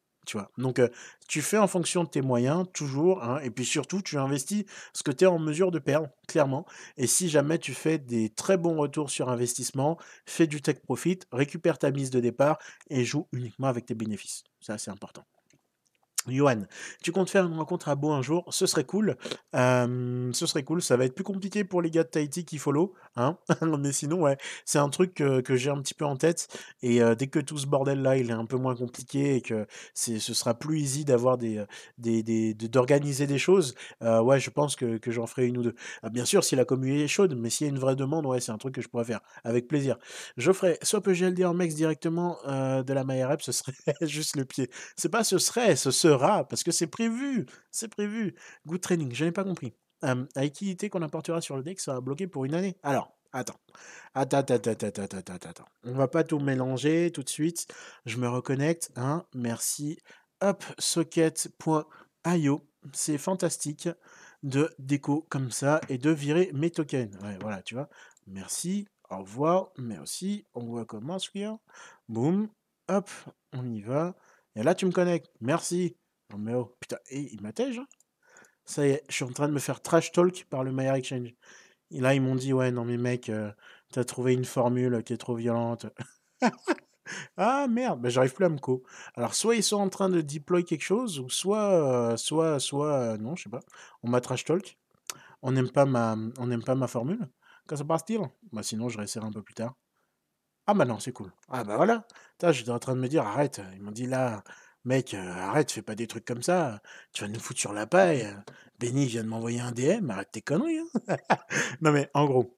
Donc, tu fais en fonction de tes moyens, toujours, hein, et puis surtout, tu investis ce que tu es en mesure de perdre, clairement. Et si jamais tu fais des très bons retours sur investissement, fais du tech profit, récupère ta mise de départ et joue uniquement avec tes bénéfices. C'est assez important. Johan, tu comptes faire une rencontre à Beau un jour, ce serait cool. ce serait cool, ça va être plus compliqué pour les gars de Tahiti qui follow, hein. Mais sinon, ouais, c'est un truc que, j'ai un petit peu en tête. Et dès que tout ce bordel-là, il est un peu moins compliqué et que ce sera plus easy d'avoir des, des, d'organiser des choses, ouais, je pense que, j'en ferai une ou deux. Ah, bien sûr, si la communauté est chaude, mais s'il y a une vraie demande, ouais, c'est un truc que je pourrais faire avec plaisir. Je ferai soit PGLD en mex directement de la MyRep, ce serait juste le pied. C'est pas ce serait, ce serait parce que c'est prévu, c'est prévu. Good training, je n'ai pas compris. Euh, qu'on apportera sur le deck sera bloquée pour une année? Alors, attends. Attends, attends, attends, attends, attends. On va pas tout mélanger tout de suite. Je me reconnecte. Hein. Merci. Hop, socket.io. C'est fantastique de déco comme ça et de virer mes tokens. Voilà, tu vois. Merci. Au revoir. Merci. On voit comment ce Boum. Hop, on y va. Et là, tu me connectes. Merci. Non mais oh, putain, et il m'attège hein. Ça y est, je suis en train de me faire trash talk par le Meyer Exchange. Et là, ils m'ont dit, ouais, non mais mec, euh, t'as trouvé une formule qui est trop violente. ah merde, bah, j'arrive plus à me co. Alors, soit ils sont en train de deploy quelque chose, ou soit, euh, soit, soit, euh, non, je sais pas. On m'a trash talk. On n'aime pas ma, on n'aime pas ma formule. Quand ça passe-t-il Bah sinon, je réessayerai un peu plus tard. Ah bah non, c'est cool. Ah bah voilà. J'étais en train de me dire, arrête. Ils m'ont dit là, Mec, euh, arrête, fais pas des trucs comme ça. Tu vas nous foutre sur la paille. Benny vient de m'envoyer un DM, arrête tes conneries. Hein. non mais en gros,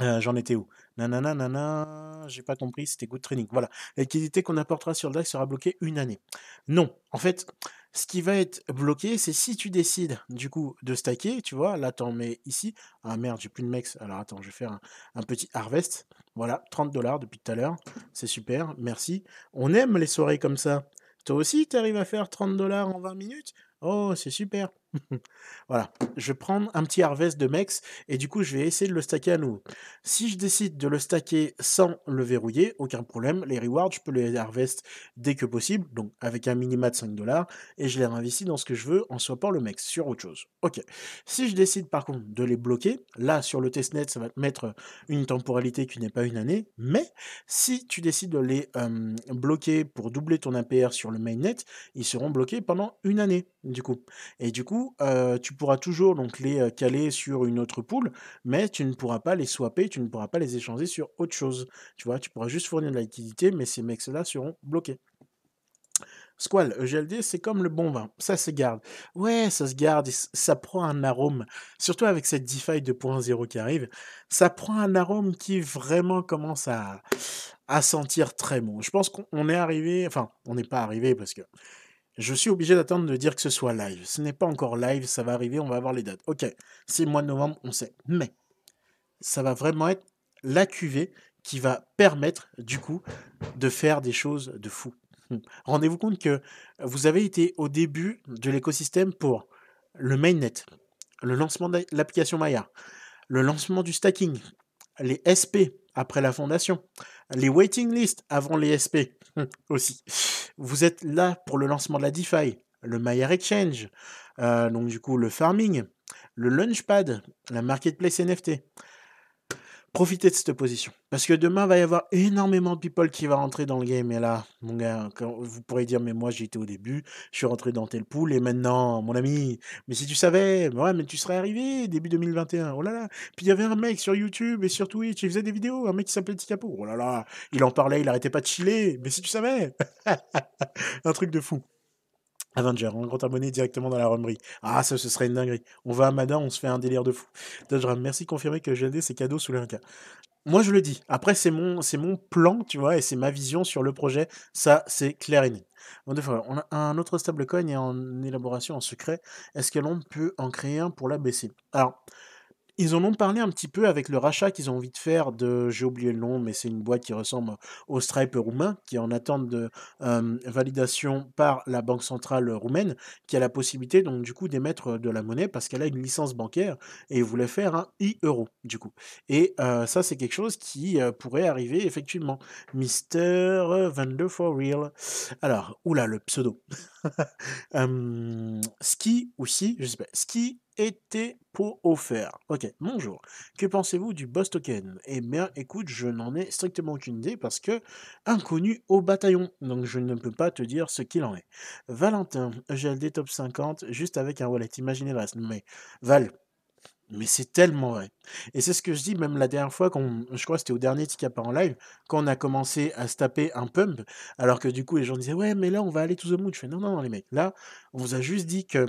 euh, j'en étais où? Nanana, nanana, j'ai pas compris, c'était good training. Voilà. La liquidité qu'on apportera sur le DAX sera bloquée une année. Non, en fait, ce qui va être bloqué, c'est si tu décides du coup de stacker, tu vois, là t'en mets ici. Ah merde, j'ai plus de mex. Alors attends, je vais faire un, un petit harvest. Voilà, 30 dollars depuis tout à l'heure. C'est super, merci. On aime les soirées comme ça. Toi aussi, tu arrives à faire 30 dollars en 20 minutes? Oh, c'est super. voilà, je vais prendre un petit harvest de mex et du coup, je vais essayer de le stacker à nouveau. Si je décide de le stacker sans le verrouiller, aucun problème. Les rewards, je peux les harvest dès que possible, donc avec un minima de 5 dollars, et je les réinvestis dans ce que je veux en swappant le mex sur autre chose. Ok. Si je décide par contre de les bloquer, là sur le testnet, ça va te mettre une temporalité qui n'est pas une année, mais si tu décides de les bloquer pour doubler ton APR sur le mainnet, ils seront bloqués pendant une année du coup. Et du coup, tu pourras toujours donc les caler sur une autre poule, mais tu ne pourras pas les swapper, tu ne pourras pas les échanger sur autre chose. Tu vois, tu pourras juste fournir de la liquidité, mais ces mecs-là seront bloqués. Squall, EGLD, c'est comme le bon vin, ça se garde. Ouais, ça se garde, ça prend un arôme, surtout avec cette DeFi 2.0 qui arrive, ça prend un arôme qui vraiment commence à, à sentir très bon. Je pense qu'on est arrivé, enfin, on n'est pas arrivé parce que je suis obligé d'attendre de dire que ce soit live. Ce n'est pas encore live, ça va arriver, on va avoir les dates. Ok, c'est le mois de novembre, on sait. Mais ça va vraiment être la cuvée qui va permettre, du coup, de faire des choses de fou. Hmm. Rendez-vous compte que vous avez été au début de l'écosystème pour le mainnet, le lancement de l'application Maya, le lancement du stacking, les SP après la fondation, les waiting lists avant les SP aussi. Vous êtes là pour le lancement de la DeFi, le Maya Exchange, euh, donc du coup le farming, le Launchpad, la marketplace NFT profitez de cette position. Parce que demain, il va y avoir énormément de people qui va rentrer dans le game. Et là, mon gars, vous pourrez dire, mais moi, j'y étais au début, je suis rentré dans tel pool, et maintenant, mon ami, mais si tu savais, ouais, mais tu serais arrivé début 2021. Oh là là. Puis il y avait un mec sur YouTube et sur Twitch, il faisait des vidéos, un mec qui s'appelait Tikapo. Oh là là, il en parlait, il arrêtait pas de chiller. Mais si tu savais, un truc de fou. Avenger, un grand abonné directement dans la romerie. Ah, ça, ce serait une dinguerie. On va à Madin, on se fait un délire de fou. merci de confirmer que GLD, c'est cadeau sous les cas. Moi, je le dis. Après, c'est mon, plan, tu vois, et c'est ma vision sur le projet. Ça, c'est clair et net. On a un autre stablecoin est en élaboration en secret. Est-ce que l'on peut en créer un pour la baisser Alors, ils en ont parlé un petit peu avec le rachat qu'ils ont envie de faire de, j'ai oublié le nom, mais c'est une boîte qui ressemble au Stripe roumain, qui est en attente de validation par la Banque centrale roumaine, qui a la possibilité donc du coup d'émettre de la monnaie parce qu'elle a une licence bancaire et voulait faire un e-euro du coup. Et ça c'est quelque chose qui pourrait arriver effectivement. Mister Vander for Real. Alors, oula le pseudo. ski aussi, je sais pas. Ski était pour offert. Ok, bonjour. Que pensez-vous du boss token? Eh bien, écoute, je n'en ai strictement aucune idée parce que inconnu au bataillon, donc je ne peux pas te dire ce qu'il en est. Valentin, GLD top 50, juste avec un wallet. Imaginez le reste. Mais Val, mais c'est tellement vrai. Et c'est ce que je dis même la dernière fois, qu'on, je crois que c'était au dernier Tikapa en live, quand on a commencé à se taper un pump, alors que du coup les gens disaient ouais mais là on va aller to the moon. Je fais non non les mecs, là on vous a juste dit que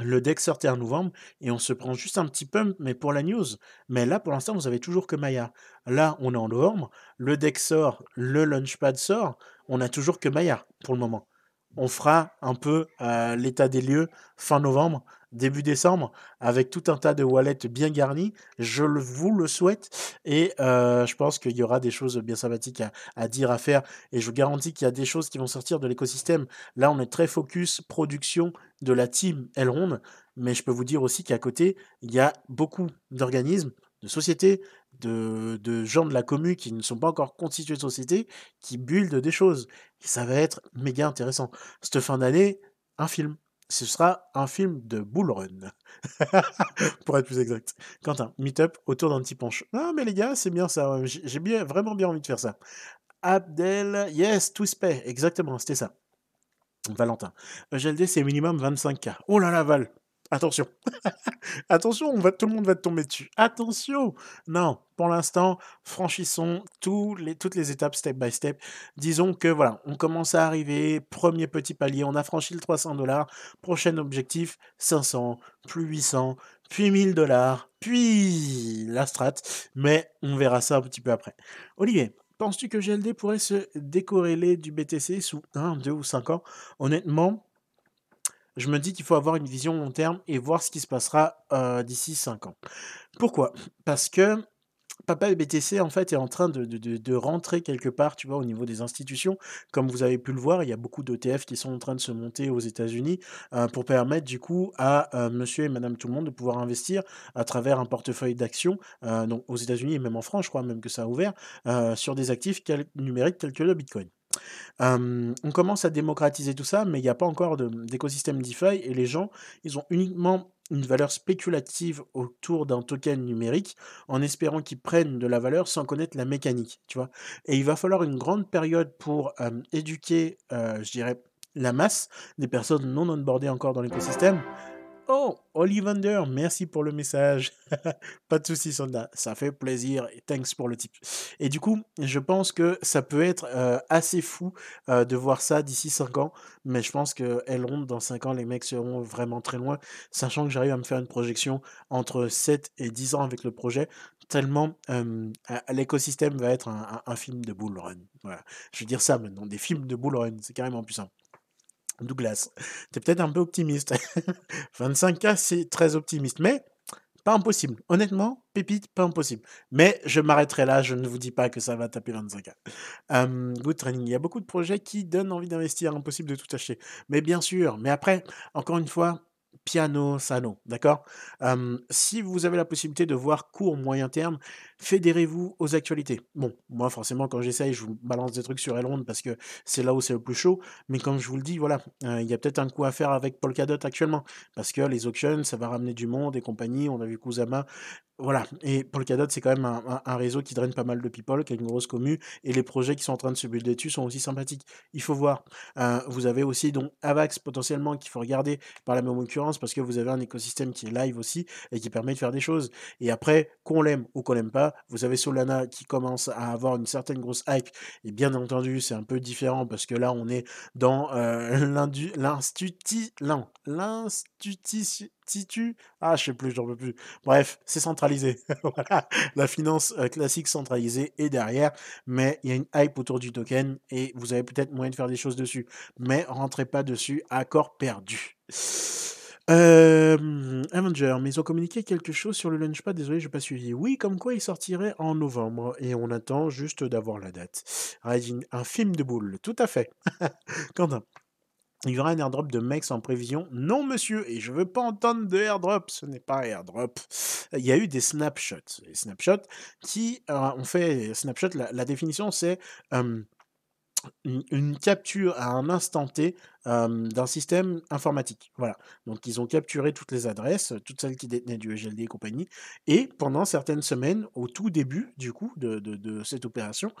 le deck sortait en novembre et on se prend juste un petit pump, mais pour la news. Mais là, pour l'instant, vous avez toujours que Maya. Là, on est en novembre, le deck sort, le launchpad sort, on a toujours que Maya pour le moment. On fera un peu euh, l'état des lieux fin novembre début décembre avec tout un tas de wallets bien garnis. Je vous le souhaite et euh, je pense qu'il y aura des choses bien sympathiques à, dire, à faire et je vous garantis qu'il y a des choses qui vont sortir de l'écosystème. Là, on est très focus production de la team Elrond, mais je peux vous dire aussi qu'à côté, il y a beaucoup d'organismes, de sociétés, de, gens de la commune qui ne sont pas encore constitués de sociétés, qui buildent des choses. Et ça va être méga intéressant. Cette fin d'année, un film ce sera un film de Bull Run, pour être plus exact. Quentin, meet-up autour d'un petit punch. Non, mais les gars, c'est bien ça. J'ai bien, vraiment bien envie de faire ça. Abdel, yes, Twispay, exactement, c'était ça. Valentin. GLD, c'est minimum 25K. Oh là là, Val, Attention. Attention, on va, tout le monde va te tomber dessus. Attention. Non, pour l'instant, franchissons toutes les étapes step by step. Disons que voilà, on commence à arriver, premier petit palier, on a franchi le 300 dollars. Prochain objectif, 500, plus 800, puis 1000 dollars, puis la strat. Mais on verra ça un petit peu après. Olivier, penses-tu que GLD pourrait se décorréler du BTC sous 1, 2 ou 5 ans? Honnêtement, je me dis qu'il faut avoir une vision long terme et voir ce qui se passera euh, d'ici 5 ans. Pourquoi? Parce que Papa BTC, en fait, est en train de, rentrer quelque part, tu vois, au niveau des institutions. Comme vous avez pu le voir, il y a beaucoup d'ETF qui sont en train de se monter aux États-Unis euh, pour permettre, du coup, à euh, monsieur et madame tout le monde de pouvoir investir à travers un portefeuille d'actions, donc aux États-Unis et même en France, je crois même que ça a ouvert, sur des actifs numériques tels que le Bitcoin on commence à démocratiser tout ça, mais il n'y a pas encore d'écosystème DeFi et les gens, ils ont uniquement une valeur spéculative autour d'un token numérique en espérant qu'ils prennent de la valeur sans connaître la mécanique. Et il va falloir une grande période pour éduquer, je dirais, la masse des personnes non onboardées encore dans l'écosystème Oh, Ollivander, merci pour le message. Pas de soucis, soldat. Ça fait plaisir. Et thanks pour le tip. Et du coup, je pense que ça peut être euh, assez fou euh, de voir ça d'ici 5 ans. Mais je pense que Elrond, dans 5 ans, les mecs seront vraiment très loin. Sachant que j'arrive à me faire une projection entre 7 et 10 ans avec le projet. Tellement l'écosystème va être un, film de bull run. Voilà. Je vais dire ça maintenant. Des films de bull run. C'est carrément plus simple. Douglas, t'es peut-être un peu optimiste. 25K, c'est très optimiste, mais pas impossible. Honnêtement, pépite, pas impossible. Mais je m'arrêterai là, je ne vous dis pas que ça va taper 25K. good training. Il y a beaucoup de projets qui donnent envie d'investir, impossible de tout acheter. Mais bien sûr, mais après, encore une fois, piano sano, d'accord? Si vous avez la possibilité de voir court, moyen terme, fédérez-vous aux actualités. Bon, moi forcément quand j'essaye, je vous balance des trucs sur Elrond parce que c'est là où c'est le plus chaud, mais comme je vous le dis, voilà, il y a peut-être un coup à faire avec Polkadot actuellement, parce que les auctions, ça va ramener du monde et compagnie, on a vu Kusama, voilà, et Polkadot, c'est quand même un, réseau qui draine pas mal de people, qui a une grosse commu, et les projets qui sont en train de se builder dessus sont aussi sympathiques. Il faut voir. vous avez aussi donc Avax potentiellement qu'il faut regarder par la même occurrence, parce que vous avez un écosystème qui est live aussi, et qui permet de faire des choses. Et après, qu'on l'aime ou qu'on l'aime pas, vous avez Solana qui commence à avoir une certaine grosse hype, et bien entendu, c'est un peu différent, parce que là, on est dans euh, l'institut... L'institut Titu Ah, je sais plus, j'en peux plus. Bref, c'est centralisé. voilà, la finance euh, classique centralisée est derrière, mais il y a une hype autour du token et vous avez peut-être moyen de faire des choses dessus. Mais rentrez pas dessus, accord perdu. Euh, Avenger, mais ils ont communiqué quelque chose sur le Launchpad, désolé, je n'ai pas suivi. Oui, comme quoi il sortirait en novembre, et on attend juste d'avoir la date. un film de boule, tout à fait. Quentin. Il y aura un airdrop de Mex en prévision? Non, monsieur, et je veux pas entendre de airdrop. Ce n'est pas airdrop. Il y a eu des snapshots. Les snapshots qui euh, ont fait. Snapshot, la, définition, c'est une, capture à un instant T d'un système informatique. Voilà. Donc ils ont capturé toutes les adresses, toutes celles qui détenaient du EGLD et compagnie. Et pendant certaines semaines, au tout début du coup de, de, cette opération,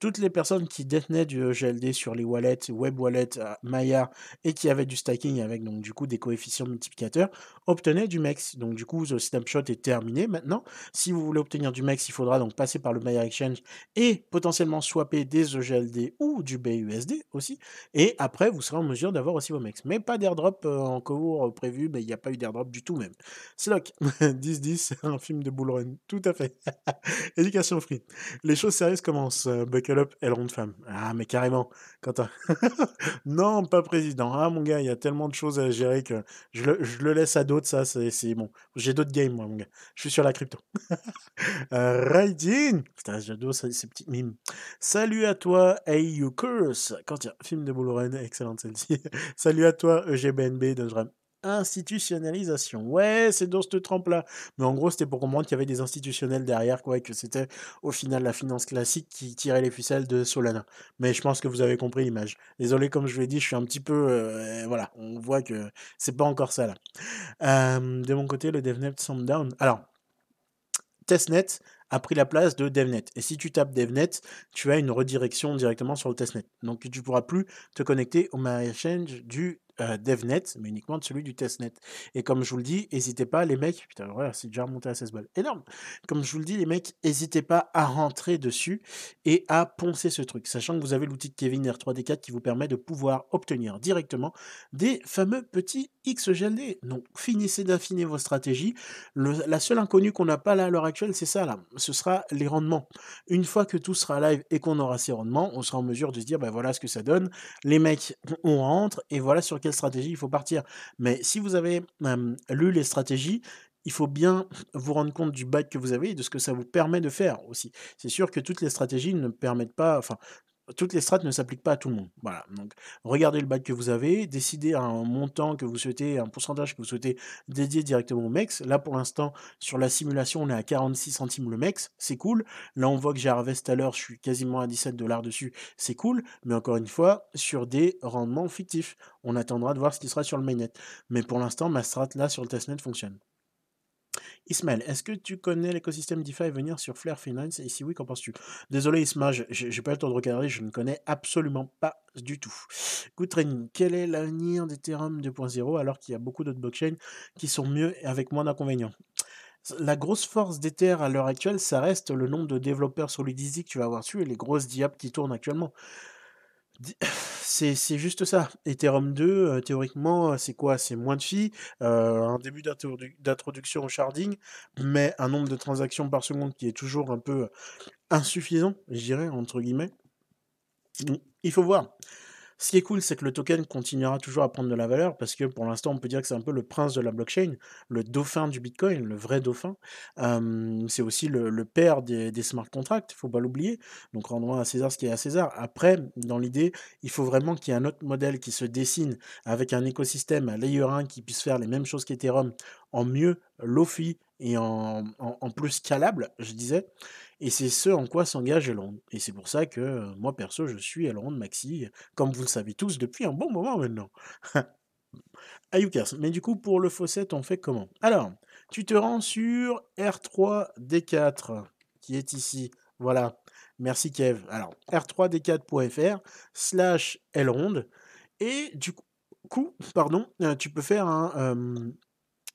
toutes les personnes qui détenaient du EGLD sur les wallets, web wallets, Maya et qui avaient du stacking avec donc du coup des coefficients multiplicateurs obtenaient du MEX. Donc du coup, le snapshot est terminé maintenant. Si vous voulez obtenir du MEX, il faudra donc passer par le Maya Exchange et potentiellement swapper des EGLD ou du BUSD aussi. Et après, vous serez en mesure d'avoir aussi vos mecs. Mais pas d'airdrop euh, en cours euh, prévu, mais il n'y a pas eu d'airdrop du tout même. Slock, 10-10, un film de bull run, tout à fait. Éducation free. Les choses sérieuses commencent. Euh, buckle up, Elrond femme. Ah, mais carrément, Quentin. non, pas président. Ah, mon gars, il y a tellement de choses à gérer que je le, je le laisse à d'autres, ça, c'est bon. J'ai d'autres games, moi, mon gars. Je suis sur la crypto. euh, Putain, j'adore ces petites mimes. Salut à toi, Hey You Curse. Quand il film de bull run, excellente celle-ci. Salut à toi, EGBNB de Institutionnalisation. Ouais, c'est dans cette trempe-là. Mais en gros, c'était pour comprendre qu'il y avait des institutionnels derrière, quoi, et que c'était au final la finance classique qui tirait les ficelles de Solana. Mais je pense que vous avez compris l'image. Désolé, comme je l'ai dit, je suis un petit peu. Euh, voilà, on voit que c'est pas encore ça là. Euh, de mon côté, le DevNet down. Alors, testnet a pris la place de DevNet. Et si tu tapes DevNet, tu as une redirection directement sur le testnet. Donc tu ne pourras plus te connecter au exchange du euh, DevNet, mais uniquement de celui du testnet. Et comme je vous le dis, n'hésitez pas, les mecs, putain, c'est déjà remonté à 16 balles. Énorme. Comme je vous le dis, les mecs, n'hésitez pas à rentrer dessus et à poncer ce truc, sachant que vous avez l'outil de Kevin R3D4 qui vous permet de pouvoir obtenir directement des fameux petits XGLD. Donc, finissez d'affiner vos stratégies. la seule inconnue qu'on n'a pas là à l'heure actuelle, c'est ça là. Ce sera les rendements. Une fois que tout sera live et qu'on aura ces rendements, on sera en mesure de se dire, ben voilà ce que ça donne. Les mecs, on rentre et voilà sur quel stratégie il faut partir. Mais si vous avez lu les stratégies, il faut bien vous rendre compte du bac que vous avez et de ce que ça vous permet de faire aussi. C'est sûr que toutes les stratégies ne permettent pas, enfin, toutes les strates ne s'appliquent pas à tout le monde. Voilà. Donc, regardez le bac que vous avez, décidez un montant que vous souhaitez, un pourcentage que vous souhaitez dédier directement au MEX. Là, pour l'instant, sur la simulation, on est à 46 centimes le MEX. C'est cool. Là, on voit que j'ai Harvest à l'heure, je suis quasiment à 17 dollars dessus. C'est cool. Mais encore une fois, sur des rendements fictifs. On attendra de voir ce qui sera sur le mainnet. Mais pour l'instant, ma strat là sur le testnet fonctionne. Ismaël, est-ce que tu connais l'écosystème DeFi venir sur Flare Finance? Et si oui, qu'en penses-tu? Désolé Isma, je- j'ai pas le temps de regarder, je ne connais absolument pas du tout. Good training, quel est l'avenir d'Ethereum 2.0 alors qu'il y a beaucoup d'autres blockchains qui sont mieux et avec moins d'inconvénients? La grosse force d'Ether à l'heure actuelle, ça reste le nombre de développeurs Solidity que tu vas avoir dessus et les grosses diaps qui tournent actuellement. C'est juste ça. Ethereum 2, euh, théoriquement, euh, c'est quoi? C'est moins de filles, euh, un début d'introdu- d'introduction au sharding, mais un nombre de transactions par seconde qui est toujours un peu insuffisant, je dirais, entre guillemets. Il faut voir. Ce qui est cool, c'est que le token continuera toujours à prendre de la valeur parce que pour l'instant, on peut dire que c'est un peu le prince de la blockchain, le dauphin du Bitcoin, le vrai dauphin. C'est aussi le, père des, smart contracts, il faut pas l'oublier. Donc rendons à César ce qui est à César. Après, dans l'idée, il faut vraiment qu'il y ait un autre modèle qui se dessine avec un écosystème à layer 1 qui puisse faire les mêmes choses qu'Ethereum en mieux, lofi et en, en, en plus scalable, je disais. Et c'est ce en quoi s'engage Elrond. Et c'est pour ça que euh, moi, perso, je suis Elrond Maxi, comme vous le savez tous depuis un bon moment maintenant. Ayukas. Mais du coup, pour le faucet, on fait comment? Alors, tu te rends sur R3D4, qui est ici. Voilà. Merci Kev. Alors, r3d4.fr slash Elrond. Et du coup, pardon, euh, tu peux faire un... euh,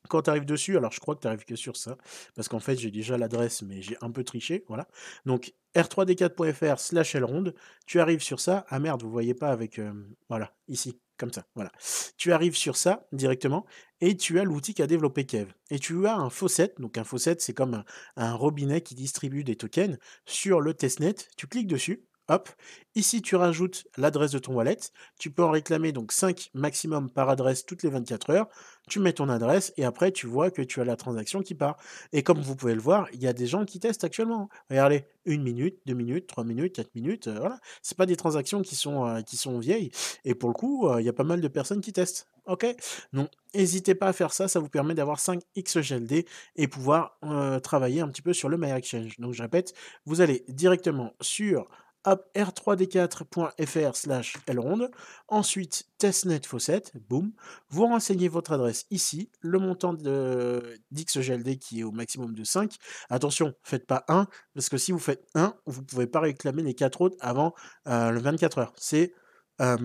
quand tu arrives dessus, alors je crois que tu arrives que sur ça, parce qu'en fait j'ai déjà l'adresse, mais j'ai un peu triché, voilà. Donc r3d4.fr slash elrond, tu arrives sur ça, ah merde, vous voyez pas avec, euh, voilà, ici, comme ça, voilà. Tu arrives sur ça directement, et tu as l'outil qu'a développé Kev. Et tu as un faucet, donc un faucet c'est comme un robinet qui distribue des tokens sur le testnet, tu cliques dessus, Hop, ici tu rajoutes l'adresse de ton wallet, tu peux en réclamer donc 5 maximum par adresse toutes les 24 heures, tu mets ton adresse et après tu vois que tu as la transaction qui part. Et comme vous pouvez le voir, il y a des gens qui testent actuellement. Regardez, une minute, deux minutes, trois minutes, quatre minutes, euh, voilà. C'est pas des transactions qui sont, euh, qui sont vieilles. Et pour le coup, euh, il y a pas mal de personnes qui testent. Ok? Donc, n'hésitez pas à faire ça, ça vous permet d'avoir 5 XGLD et pouvoir euh, travailler un petit peu sur le My Exchange. Donc, je répète, vous allez directement sur r3d4.fr slash elrond, ensuite testnet faucet, boum, vous renseignez votre adresse ici, le montant de d'XGLD qui est au maximum de 5. Attention, faites pas 1, parce que si vous faites 1, vous ne pouvez pas réclamer les 4 autres avant euh, le 24 heures. C'est euh,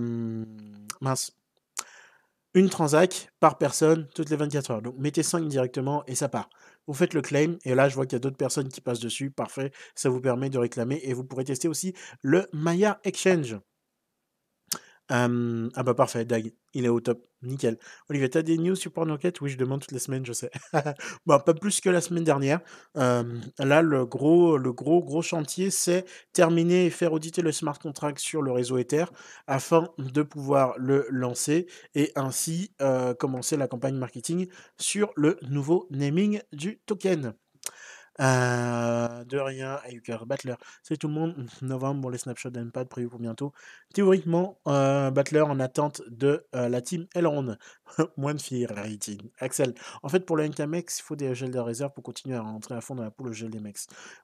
mince. Une transac par personne toutes les 24 heures. Donc mettez 5 directement et ça part. Vous faites le claim et là je vois qu'il y a d'autres personnes qui passent dessus. Parfait, ça vous permet de réclamer et vous pourrez tester aussi le Maya Exchange. Ah bah parfait, Dag, il est au top, nickel. Olivier, t'as des news sur Pornoquette Oui, je demande toutes les semaines, je sais. bon, pas plus que la semaine dernière. Là, le gros, le gros, gros chantier, c'est terminer et faire auditer le smart contract sur le réseau Ether afin de pouvoir le lancer et ainsi commencer la campagne marketing sur le nouveau naming du token. Euh, de rien, Ayuker Battler. C'est tout le monde. Novembre pour les snapshots d'Empad prévus pour bientôt. Théoriquement, euh, Battler en attente de euh, la team Elrond. Moins de filles, rating. Axel. En fait, pour le NKMX, il faut des gels de réserve pour continuer à rentrer à fond dans la poule au gel des mecs.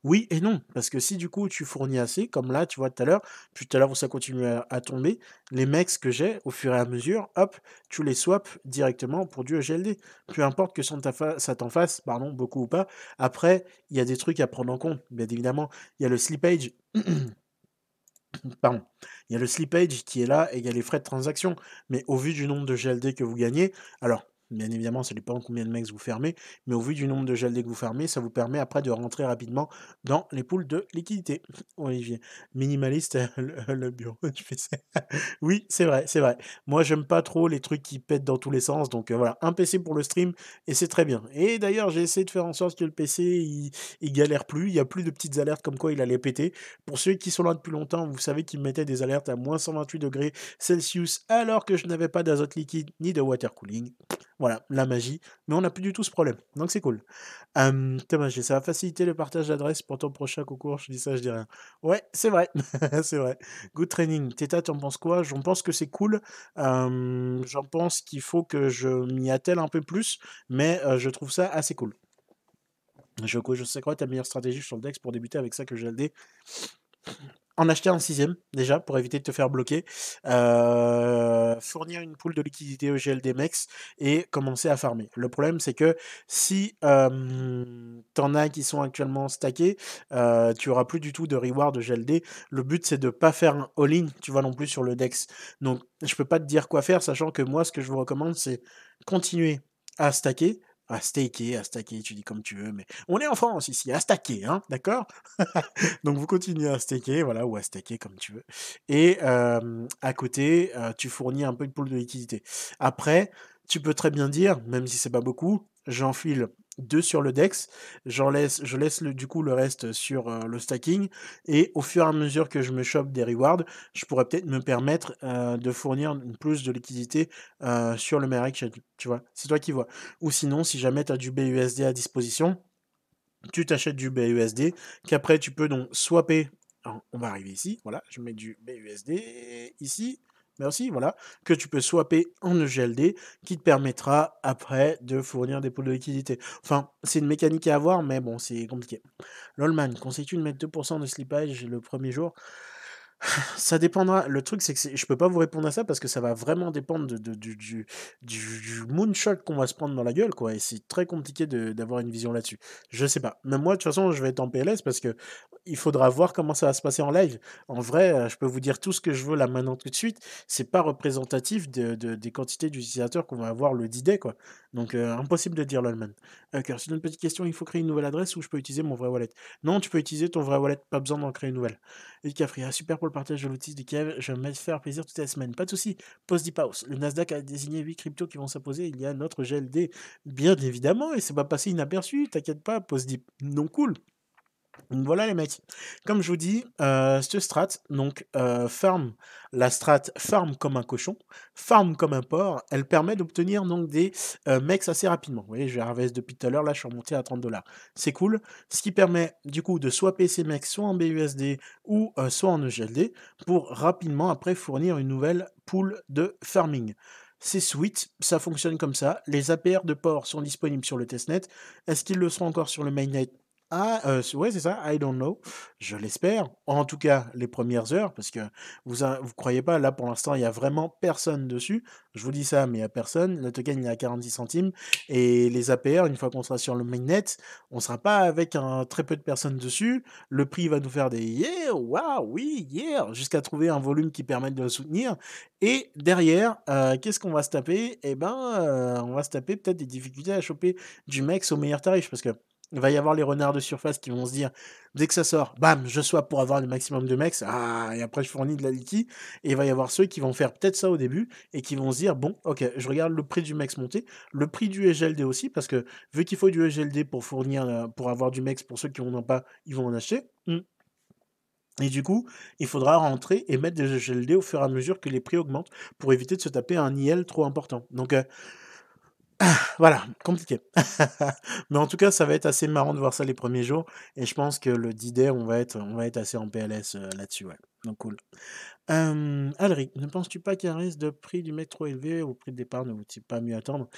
Oui et non, parce que si du coup tu fournis assez, comme là, tu vois tout à l'heure, puis tout à l'heure où ça continue à, tomber, les mecs que j'ai, au fur et à mesure, hop, tu les swaps directement pour du GLD. Peu importe que ça t'en fasse, pardon, beaucoup ou pas. Après, il y a des trucs à prendre en compte. Bien évidemment, il y a le slippage. Pardon. Il y a le slippage qui est là et il y a les frais de transaction. Mais au vu du nombre de GLD que vous gagnez, alors Bien évidemment, ça dépend combien de mecs vous fermez, mais au vu du nombre de GLD que vous fermez, ça vous permet après de rentrer rapidement dans les poules de liquidité. Olivier, minimaliste, le, le bureau, fais ça. oui, c'est vrai, c'est vrai. Moi, j'aime pas trop les trucs qui pètent dans tous les sens, donc euh, voilà, un PC pour le stream, et c'est très bien. Et d'ailleurs, j'ai essayé de faire en sorte que le PC, il, galère plus, il y a plus de petites alertes comme quoi il allait péter. Pour ceux qui sont là depuis longtemps, vous savez qu'il me mettait des alertes à moins 128 degrés Celsius alors que je n'avais pas d'azote liquide ni de water cooling. Voilà, la magie. Mais on n'a plus du tout ce problème. Donc c'est cool. Euh, Thomas, ça va faciliter le partage d'adresses pour ton prochain concours. Je dis ça, je dis rien. Ouais, c'est vrai. c'est vrai. Good training. Teta, en penses quoi? J'en pense que c'est cool. J'en pense qu'il faut que je m'y attelle un peu plus. Mais euh, je trouve ça assez cool. Je, sais quoi ta meilleure stratégie sur le Dex pour débuter avec ça que j'ai le en acheter un sixième, déjà, pour éviter de te faire bloquer. Euh, fournir une poule de liquidité au GLD Mex et commencer à farmer. Le problème, c'est que si euh, t'en as qui sont actuellement stackés, euh, tu auras plus du tout de reward de GLD. Le but, c'est de pas faire un all-in, tu vois, non plus sur le Dex. Donc, je peux pas te dire quoi faire, sachant que moi, ce que je vous recommande, c'est continuer à stacker, à staker, à stacker, tu dis comme tu veux, mais on est en France ici, à stacker, hein, d'accord? Donc vous continuez à staker, voilà, ou à stacker comme tu veux. Et à côté, tu fournis un peu de pool de liquidité. Après, tu peux très bien dire, même si c'est pas beaucoup, j'enfile deux sur le DEX, je laisse le, du coup le reste sur euh, le stacking, et au fur et à mesure que je me chope des rewards, je pourrais peut-être me permettre euh, de fournir plus de liquidité euh, sur le Merrick, tu vois, c'est toi qui vois. Ou sinon, si jamais tu as du BUSD à disposition, tu t'achètes du BUSD, qu'après tu peux donc swapper, on va arriver ici, voilà, je mets du BUSD ici, Merci, voilà, que tu peux swapper en EGLD qui te permettra après de fournir des pools de liquidité. Enfin, c'est une mécanique à avoir, mais bon, c'est compliqué. Lolman, conseille-tu de mettre 2% de slippage le premier jour ça dépendra. Le truc, c'est que je peux pas vous répondre à ça parce que ça va vraiment dépendre de, du, du, moonshot qu'on va se prendre dans la gueule, quoi. Et c'est très compliqué d'avoir une vision là-dessus. Je sais pas. Même moi, de toute façon, je vais être en PLS parce que il faudra voir comment ça va se passer en live. En vrai, euh, je peux vous dire tout ce que je veux là maintenant tout de suite. C'est pas représentatif de, des quantités d'utilisateurs qu'on va avoir le d quoi. Donc, euh, impossible de dire lolman. Euh, c'est une petite question. Il faut créer une nouvelle adresse ou je peux utiliser mon vrai wallet? Non, tu peux utiliser ton vrai wallet. Pas besoin d'en créer une nouvelle. Et Cafri, super pour le partage de l'outil de Kiev. Je vais me faire plaisir toute la semaine. Pas de souci. Post Deep House. Le Nasdaq a désigné 8 cryptos qui vont s'imposer. Il y a notre GLD. Bien évidemment. Et c'est pas passé inaperçu. T'inquiète pas. Post Deep. Non cool. Voilà les mecs. Comme je vous dis, euh, cette strat, donc euh, farm, la strat farm comme un cochon, farm comme un porc, elle permet d'obtenir donc des euh, mecs assez rapidement. Vous voyez, je vais depuis tout à l'heure, là je suis remonté à 30 dollars. C'est cool. Ce qui permet du coup de swapper ces mecs soit en BUSD ou soit en EGLD pour rapidement après fournir une nouvelle pool de farming. C'est sweet, ça fonctionne comme ça. Les APR de port sont disponibles sur le testnet. Est-ce qu'ils le seront encore sur le mainnet? Ah, ouais, c'est ça, I don't know. Je l'espère. En tout cas, les premières heures, parce que vous vous croyez pas, là pour l'instant, il y a vraiment personne dessus. Je vous dis ça, mais il y a personne. Le token, il est à 46 centimes. Et les APR, une fois qu'on sera sur le mainnet, on sera pas avec un très peu de personnes dessus. Le prix va nous faire des yeah, waouh, oui, yeah, jusqu'à trouver un volume qui permette de le soutenir. Et derrière, qu'est-ce qu'on va se taper? Eh ben, on va se taper peut-être des difficultés à choper du max au meilleur tarif, parce que il va y avoir les renards de surface qui vont se dire, dès que ça sort, bam, je sois pour avoir le maximum de mecs, ah, et après je fournis de la liquide. Et il va y avoir ceux qui vont faire peut-être ça au début et qui vont se dire, bon, ok, je regarde le prix du mex monter, le prix du EGLD aussi, parce que vu qu'il faut du EGLD pour fournir, euh, pour avoir du mex, pour ceux qui n'en ont pas, ils vont en acheter. Hmm. Et du coup, il faudra rentrer et mettre des EGLD au fur et à mesure que les prix augmentent pour éviter de se taper un IL trop important. Donc, euh, voilà, compliqué. Mais en tout cas, ça va être assez marrant de voir ça les premiers jours. Et je pense que le d on va être, on va être assez en PLS euh, là-dessus. Donc cool. Euh, Alric, ne penses-tu pas qu'il y a un risque de prix du mec trop élevé au prix de départ Ne vaut-il pas mieux attendre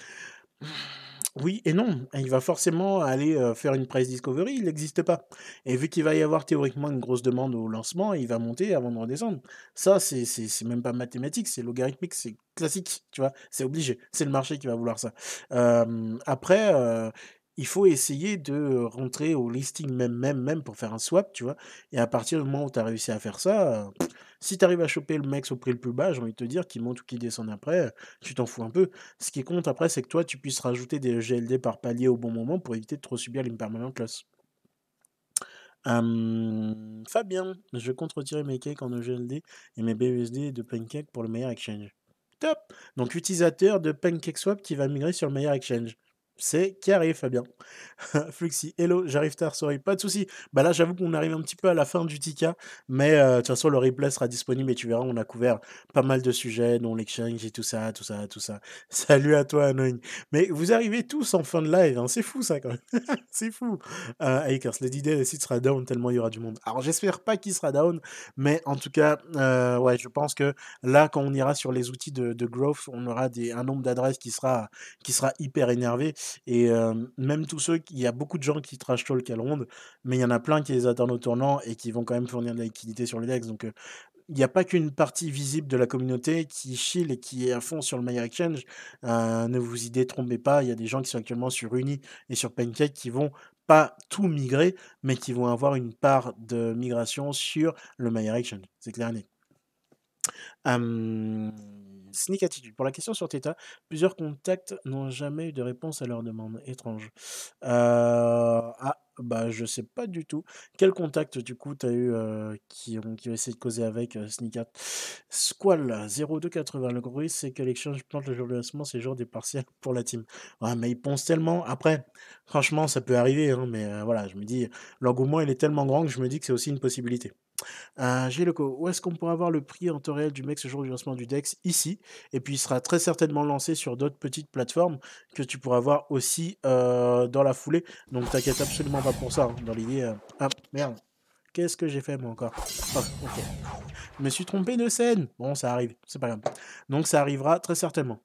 oui et non. Il va forcément aller faire une price discovery, il n'existe pas. Et vu qu'il va y avoir théoriquement une grosse demande au lancement, il va monter avant de redescendre. Ça, c'est c'est même pas mathématique, c'est logarithmique, c'est classique, tu vois. C'est obligé. C'est le marché qui va vouloir ça. après, il faut essayer de rentrer au listing même, même, même pour faire un swap, tu vois? Et à partir du moment où tu as réussi à faire ça, si tu arrives à choper le mec au prix le plus bas, j'ai envie de te dire qu'il monte ou qu'il descend après, tu t'en fous un peu. Ce qui compte après, c'est que toi, tu puisses rajouter des GLD par palier au bon moment pour éviter de trop subir l'impermanent loss. Fabien, je compte retirer mes cakes en EGLD et mes BUSD de Pancake pour le meilleur exchange. Top Donc utilisateur de PancakeSwap qui va migrer sur le meilleur exchange c'est carré, Fabien. Fluxy, hello, j'arrive tard, sorry, pas de souci. Bah là, j'avoue qu'on arrive un petit peu à la fin du Tika, mais euh, de toute façon, le replay sera disponible et tu verras, on a couvert pas mal de sujets, dont l'exchange et tout ça, tout ça, tout ça. Salut à toi, Annoying. Mais vous arrivez tous en fin de live, hein. c'est fou ça quand même. c'est fou. Euh, Akers, l'idée, le site sera down tellement il y aura du monde. Alors, j'espère pas qu'il sera down, mais en tout cas, euh, ouais, je pense que là, quand on ira sur les outils de, growth, on aura des, un nombre d'adresses qui sera, qui sera hyper énervé. Et même tous ceux, il y a beaucoup de gens qui trash talk à Londres, mais il y en a plein qui les attendent au tournant et qui vont quand même fournir de la liquidité sur le DEX. Donc il n'y a pas qu'une partie visible de la communauté qui chill et qui est à fond sur le Meyer Exchange. Ne vous y détrompez pas, il y a des gens qui sont actuellement sur Uni et sur Pancake qui vont pas tout migrer, mais qui vont avoir une part de migration sur le Meyer Exchange. C'est clair et net. Sneak Attitude. Pour la question sur Theta, plusieurs contacts n'ont jamais eu de réponse à leur demande. Étrange. Euh, ah, bah, je sais pas du tout. Quel contact, du coup, tu as eu euh, qui, ont, qui ont essayé de causer avec euh, Sneak Squall 0280. Le gros c'est que l'exchange plante le jour de lancement, c'est le jour des partiels pour la team. Ouais, mais ils pensent tellement. Après, franchement, ça peut arriver, hein, mais euh, voilà, je me dis, l'engouement, il est tellement grand que je me dis que c'est aussi une possibilité. Euh, où est-ce qu'on pourra avoir le prix en temps réel du mec ce jour du lancement du DEX? Ici. Et puis il sera très certainement lancé sur d'autres petites plateformes que tu pourras voir aussi euh, dans la foulée. Donc t'inquiète absolument pas pour ça. Hein, dans l'idée. Euh, ah merde. Qu'est-ce que j'ai fait moi encore? Oh, ok. Je me suis trompé de scène. Bon, ça arrive, c'est pas grave. Donc ça arrivera très certainement.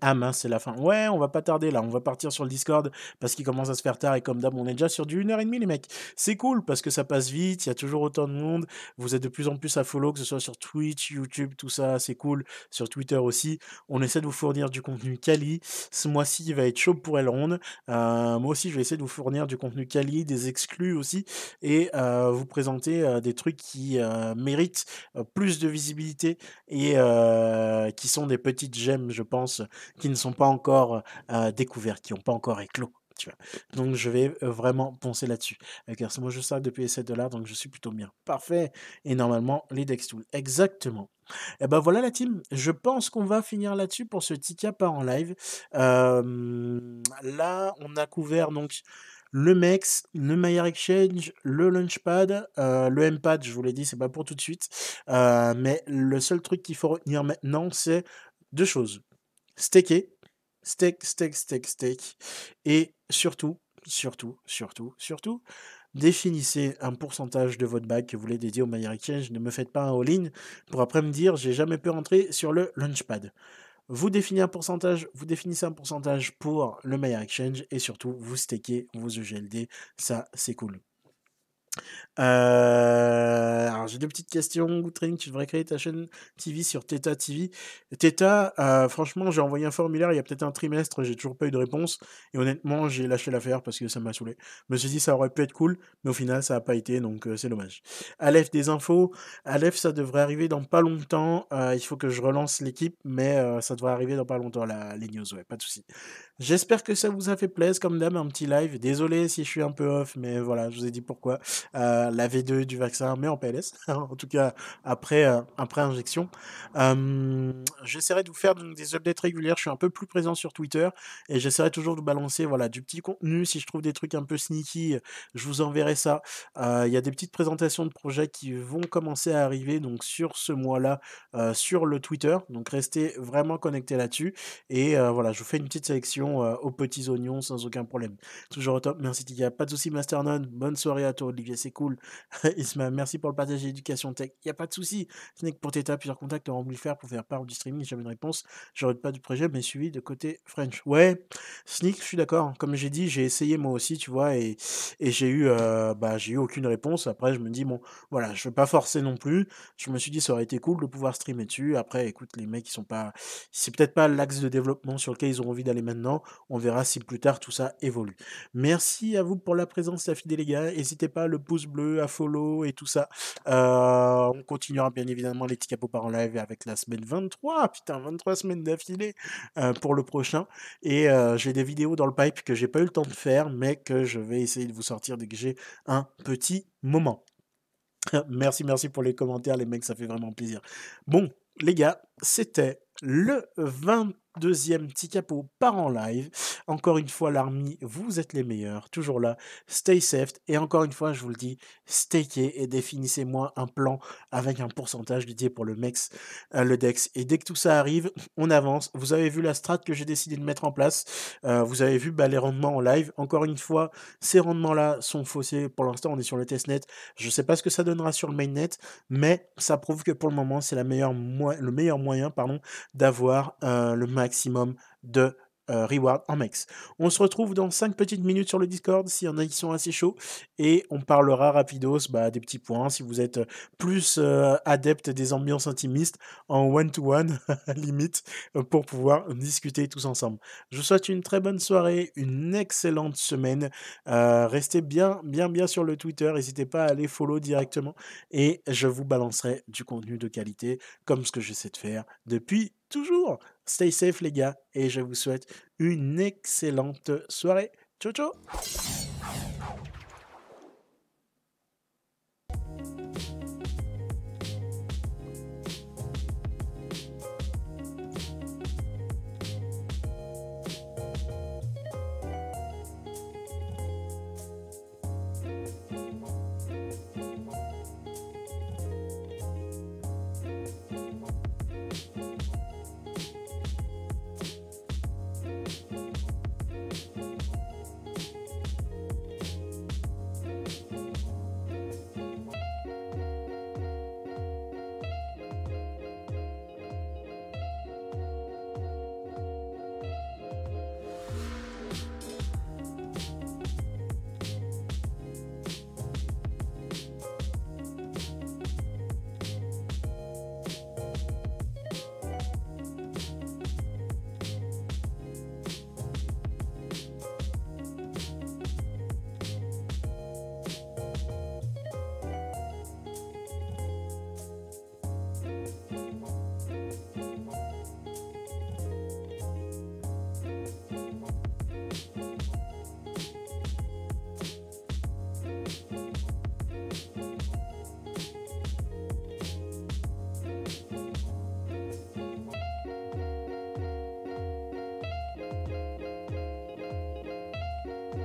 Ah mince, c'est la fin. Ouais, on va pas tarder là, on va partir sur le Discord parce qu'il commence à se faire tard et comme d'hab, on est déjà sur du 1h30 les mecs. C'est cool parce que ça passe vite, il y a toujours autant de monde, vous êtes de plus en plus à follow, que ce soit sur Twitch, YouTube, tout ça, c'est cool. Sur Twitter aussi, on essaie de vous fournir du contenu quali. Ce mois-ci, il va être chaud pour Elrond. Euh, moi aussi, je vais essayer de vous fournir du contenu quali, des exclus aussi et euh, vous présenter euh, des trucs qui euh, méritent plus de visibilité et qui sont des petites gemmes, je pense qui ne sont pas encore euh, découverts, qui n'ont pas encore éclos. Tu vois. Donc je vais euh, vraiment penser là-dessus. Car moi je sais depuis les 7 dollars, donc je suis plutôt bien. Parfait. Et normalement, les Dex Tools. Exactement. Et eh ben voilà la team. Je pense qu'on va finir là-dessus pour ce Tika par en live. Là, on a couvert donc le MEX, le Mayer Exchange, le Launchpad, euh, le MPad, je vous l'ai dit, c'est pas pour tout de suite. Euh, mais le seul truc qu'il faut retenir maintenant, c'est deux choses staker, steak, steak, steak, steak, et surtout, surtout, surtout, surtout, définissez un pourcentage de votre bac que vous voulez dédier au Maillard Exchange. Ne me faites pas un all-in pour après me dire j'ai jamais pu rentrer sur le Launchpad. Vous définissez un pourcentage, vous définissez un pourcentage pour le Maillard Exchange et surtout vous stakez vos EGLD. Ça, c'est cool. Euh, alors j'ai deux petites questions. Goodtrain, tu devrais créer ta chaîne TV sur Theta TV. Theta, euh, franchement, j'ai envoyé un formulaire il y a peut-être un trimestre, j'ai toujours pas eu de réponse. Et honnêtement, j'ai lâché l'affaire parce que ça m'a saoulé. Je me suis dit ça aurait pu être cool, mais au final, ça a pas été, donc euh, c'est dommage. Aleph, des infos. Aleph, ça devrait arriver dans pas longtemps. Il faut que je relance l'équipe, mais ça devrait arriver dans pas longtemps, la, les news, ouais, pas de souci. J'espère que ça vous a fait plaisir, comme d'hab, un petit live. Désolé si je suis un peu off, mais voilà, je vous ai dit pourquoi. Euh, la V2 du vaccin, mais en PLS, en tout cas après, euh, après injection. Euh, j'essaierai de vous faire des updates régulières. Je suis un peu plus présent sur Twitter et j'essaierai toujours de vous balancer voilà, du petit contenu. Si je trouve des trucs un peu sneaky, je vous enverrai ça. Il y a des petites présentations de projets qui vont commencer à arriver donc sur ce mois-là sur le Twitter. Donc restez vraiment connectés là-dessus. Et voilà, je vous fais une petite sélection aux petits oignons sans aucun problème. Toujours au top. Merci Tika. Pas de soucis Masternon. Bonne soirée à toi Olivier, c'est cool. Merci pour le partage d'éducation tech. Il n'y a pas de souci. Que pour t'état plusieurs contacts auront voulu faire pour faire part du streaming. J'avais une réponse. J'aurais pas du projet, mais suivi de côté French. Ouais, Sneak, je suis d'accord. Comme j'ai dit, j'ai essayé moi aussi, tu vois, et, j'ai eu, euh, bah, j'ai eu aucune réponse. Après, je me dis, bon, voilà, je veux pas forcer non plus. Je me suis dit, ça aurait été cool de pouvoir streamer dessus. Après, écoute, les mecs, ils sont pas, c'est peut-être pas l'axe de développement sur lequel ils ont envie d'aller maintenant. On verra si plus tard tout ça évolue. Merci à vous pour la présence, la fidèle les gars. N'hésitez pas, le pouce bleu, à follow et tout ça. Euh, on continuera bien évidemment les par en live avec la semaine 23. Putain, 23 semaines d'affilée euh, pour le prochain. Et euh, j'ai des vidéos dans le pipe que j'ai pas eu le temps de faire, mais que je vais essayer de vous sortir dès que j'ai un petit moment. Merci, merci pour les commentaires, les mecs, ça fait vraiment plaisir. Bon, les gars, c'était le 20 deuxième petit capot part en live. Encore une fois, l'armée, vous êtes les meilleurs, toujours là. Stay safe. Et encore une fois, je vous le dis, stakez et définissez-moi un plan avec un pourcentage dédié pour le MEX, euh, le DEX. Et dès que tout ça arrive, on avance. Vous avez vu la strat que j'ai décidé de mettre en place. Euh, vous avez vu bah, les rendements en live. Encore une fois, ces rendements-là sont faussés. Pour l'instant, on est sur le testnet. Je ne sais pas ce que ça donnera sur le mainnet, mais ça prouve que pour le moment, c'est le meilleur moyen d'avoir euh, le maximum de reward en max. On se retrouve dans 5 petites minutes sur le Discord s'il y en a qui sont assez chauds et on parlera rapidos bah, des petits points si vous êtes plus adepte des ambiances intimistes en one-to-one limite pour pouvoir discuter tous ensemble. Je vous souhaite une très bonne soirée, une excellente semaine. restez bien, bien, bien sur le Twitter. N'hésitez pas à aller follow directement et je vous balancerai du contenu de qualité comme ce que j'essaie de faire depuis toujours. Stay safe les gars et je vous souhaite une excellente soirée. Ciao ciao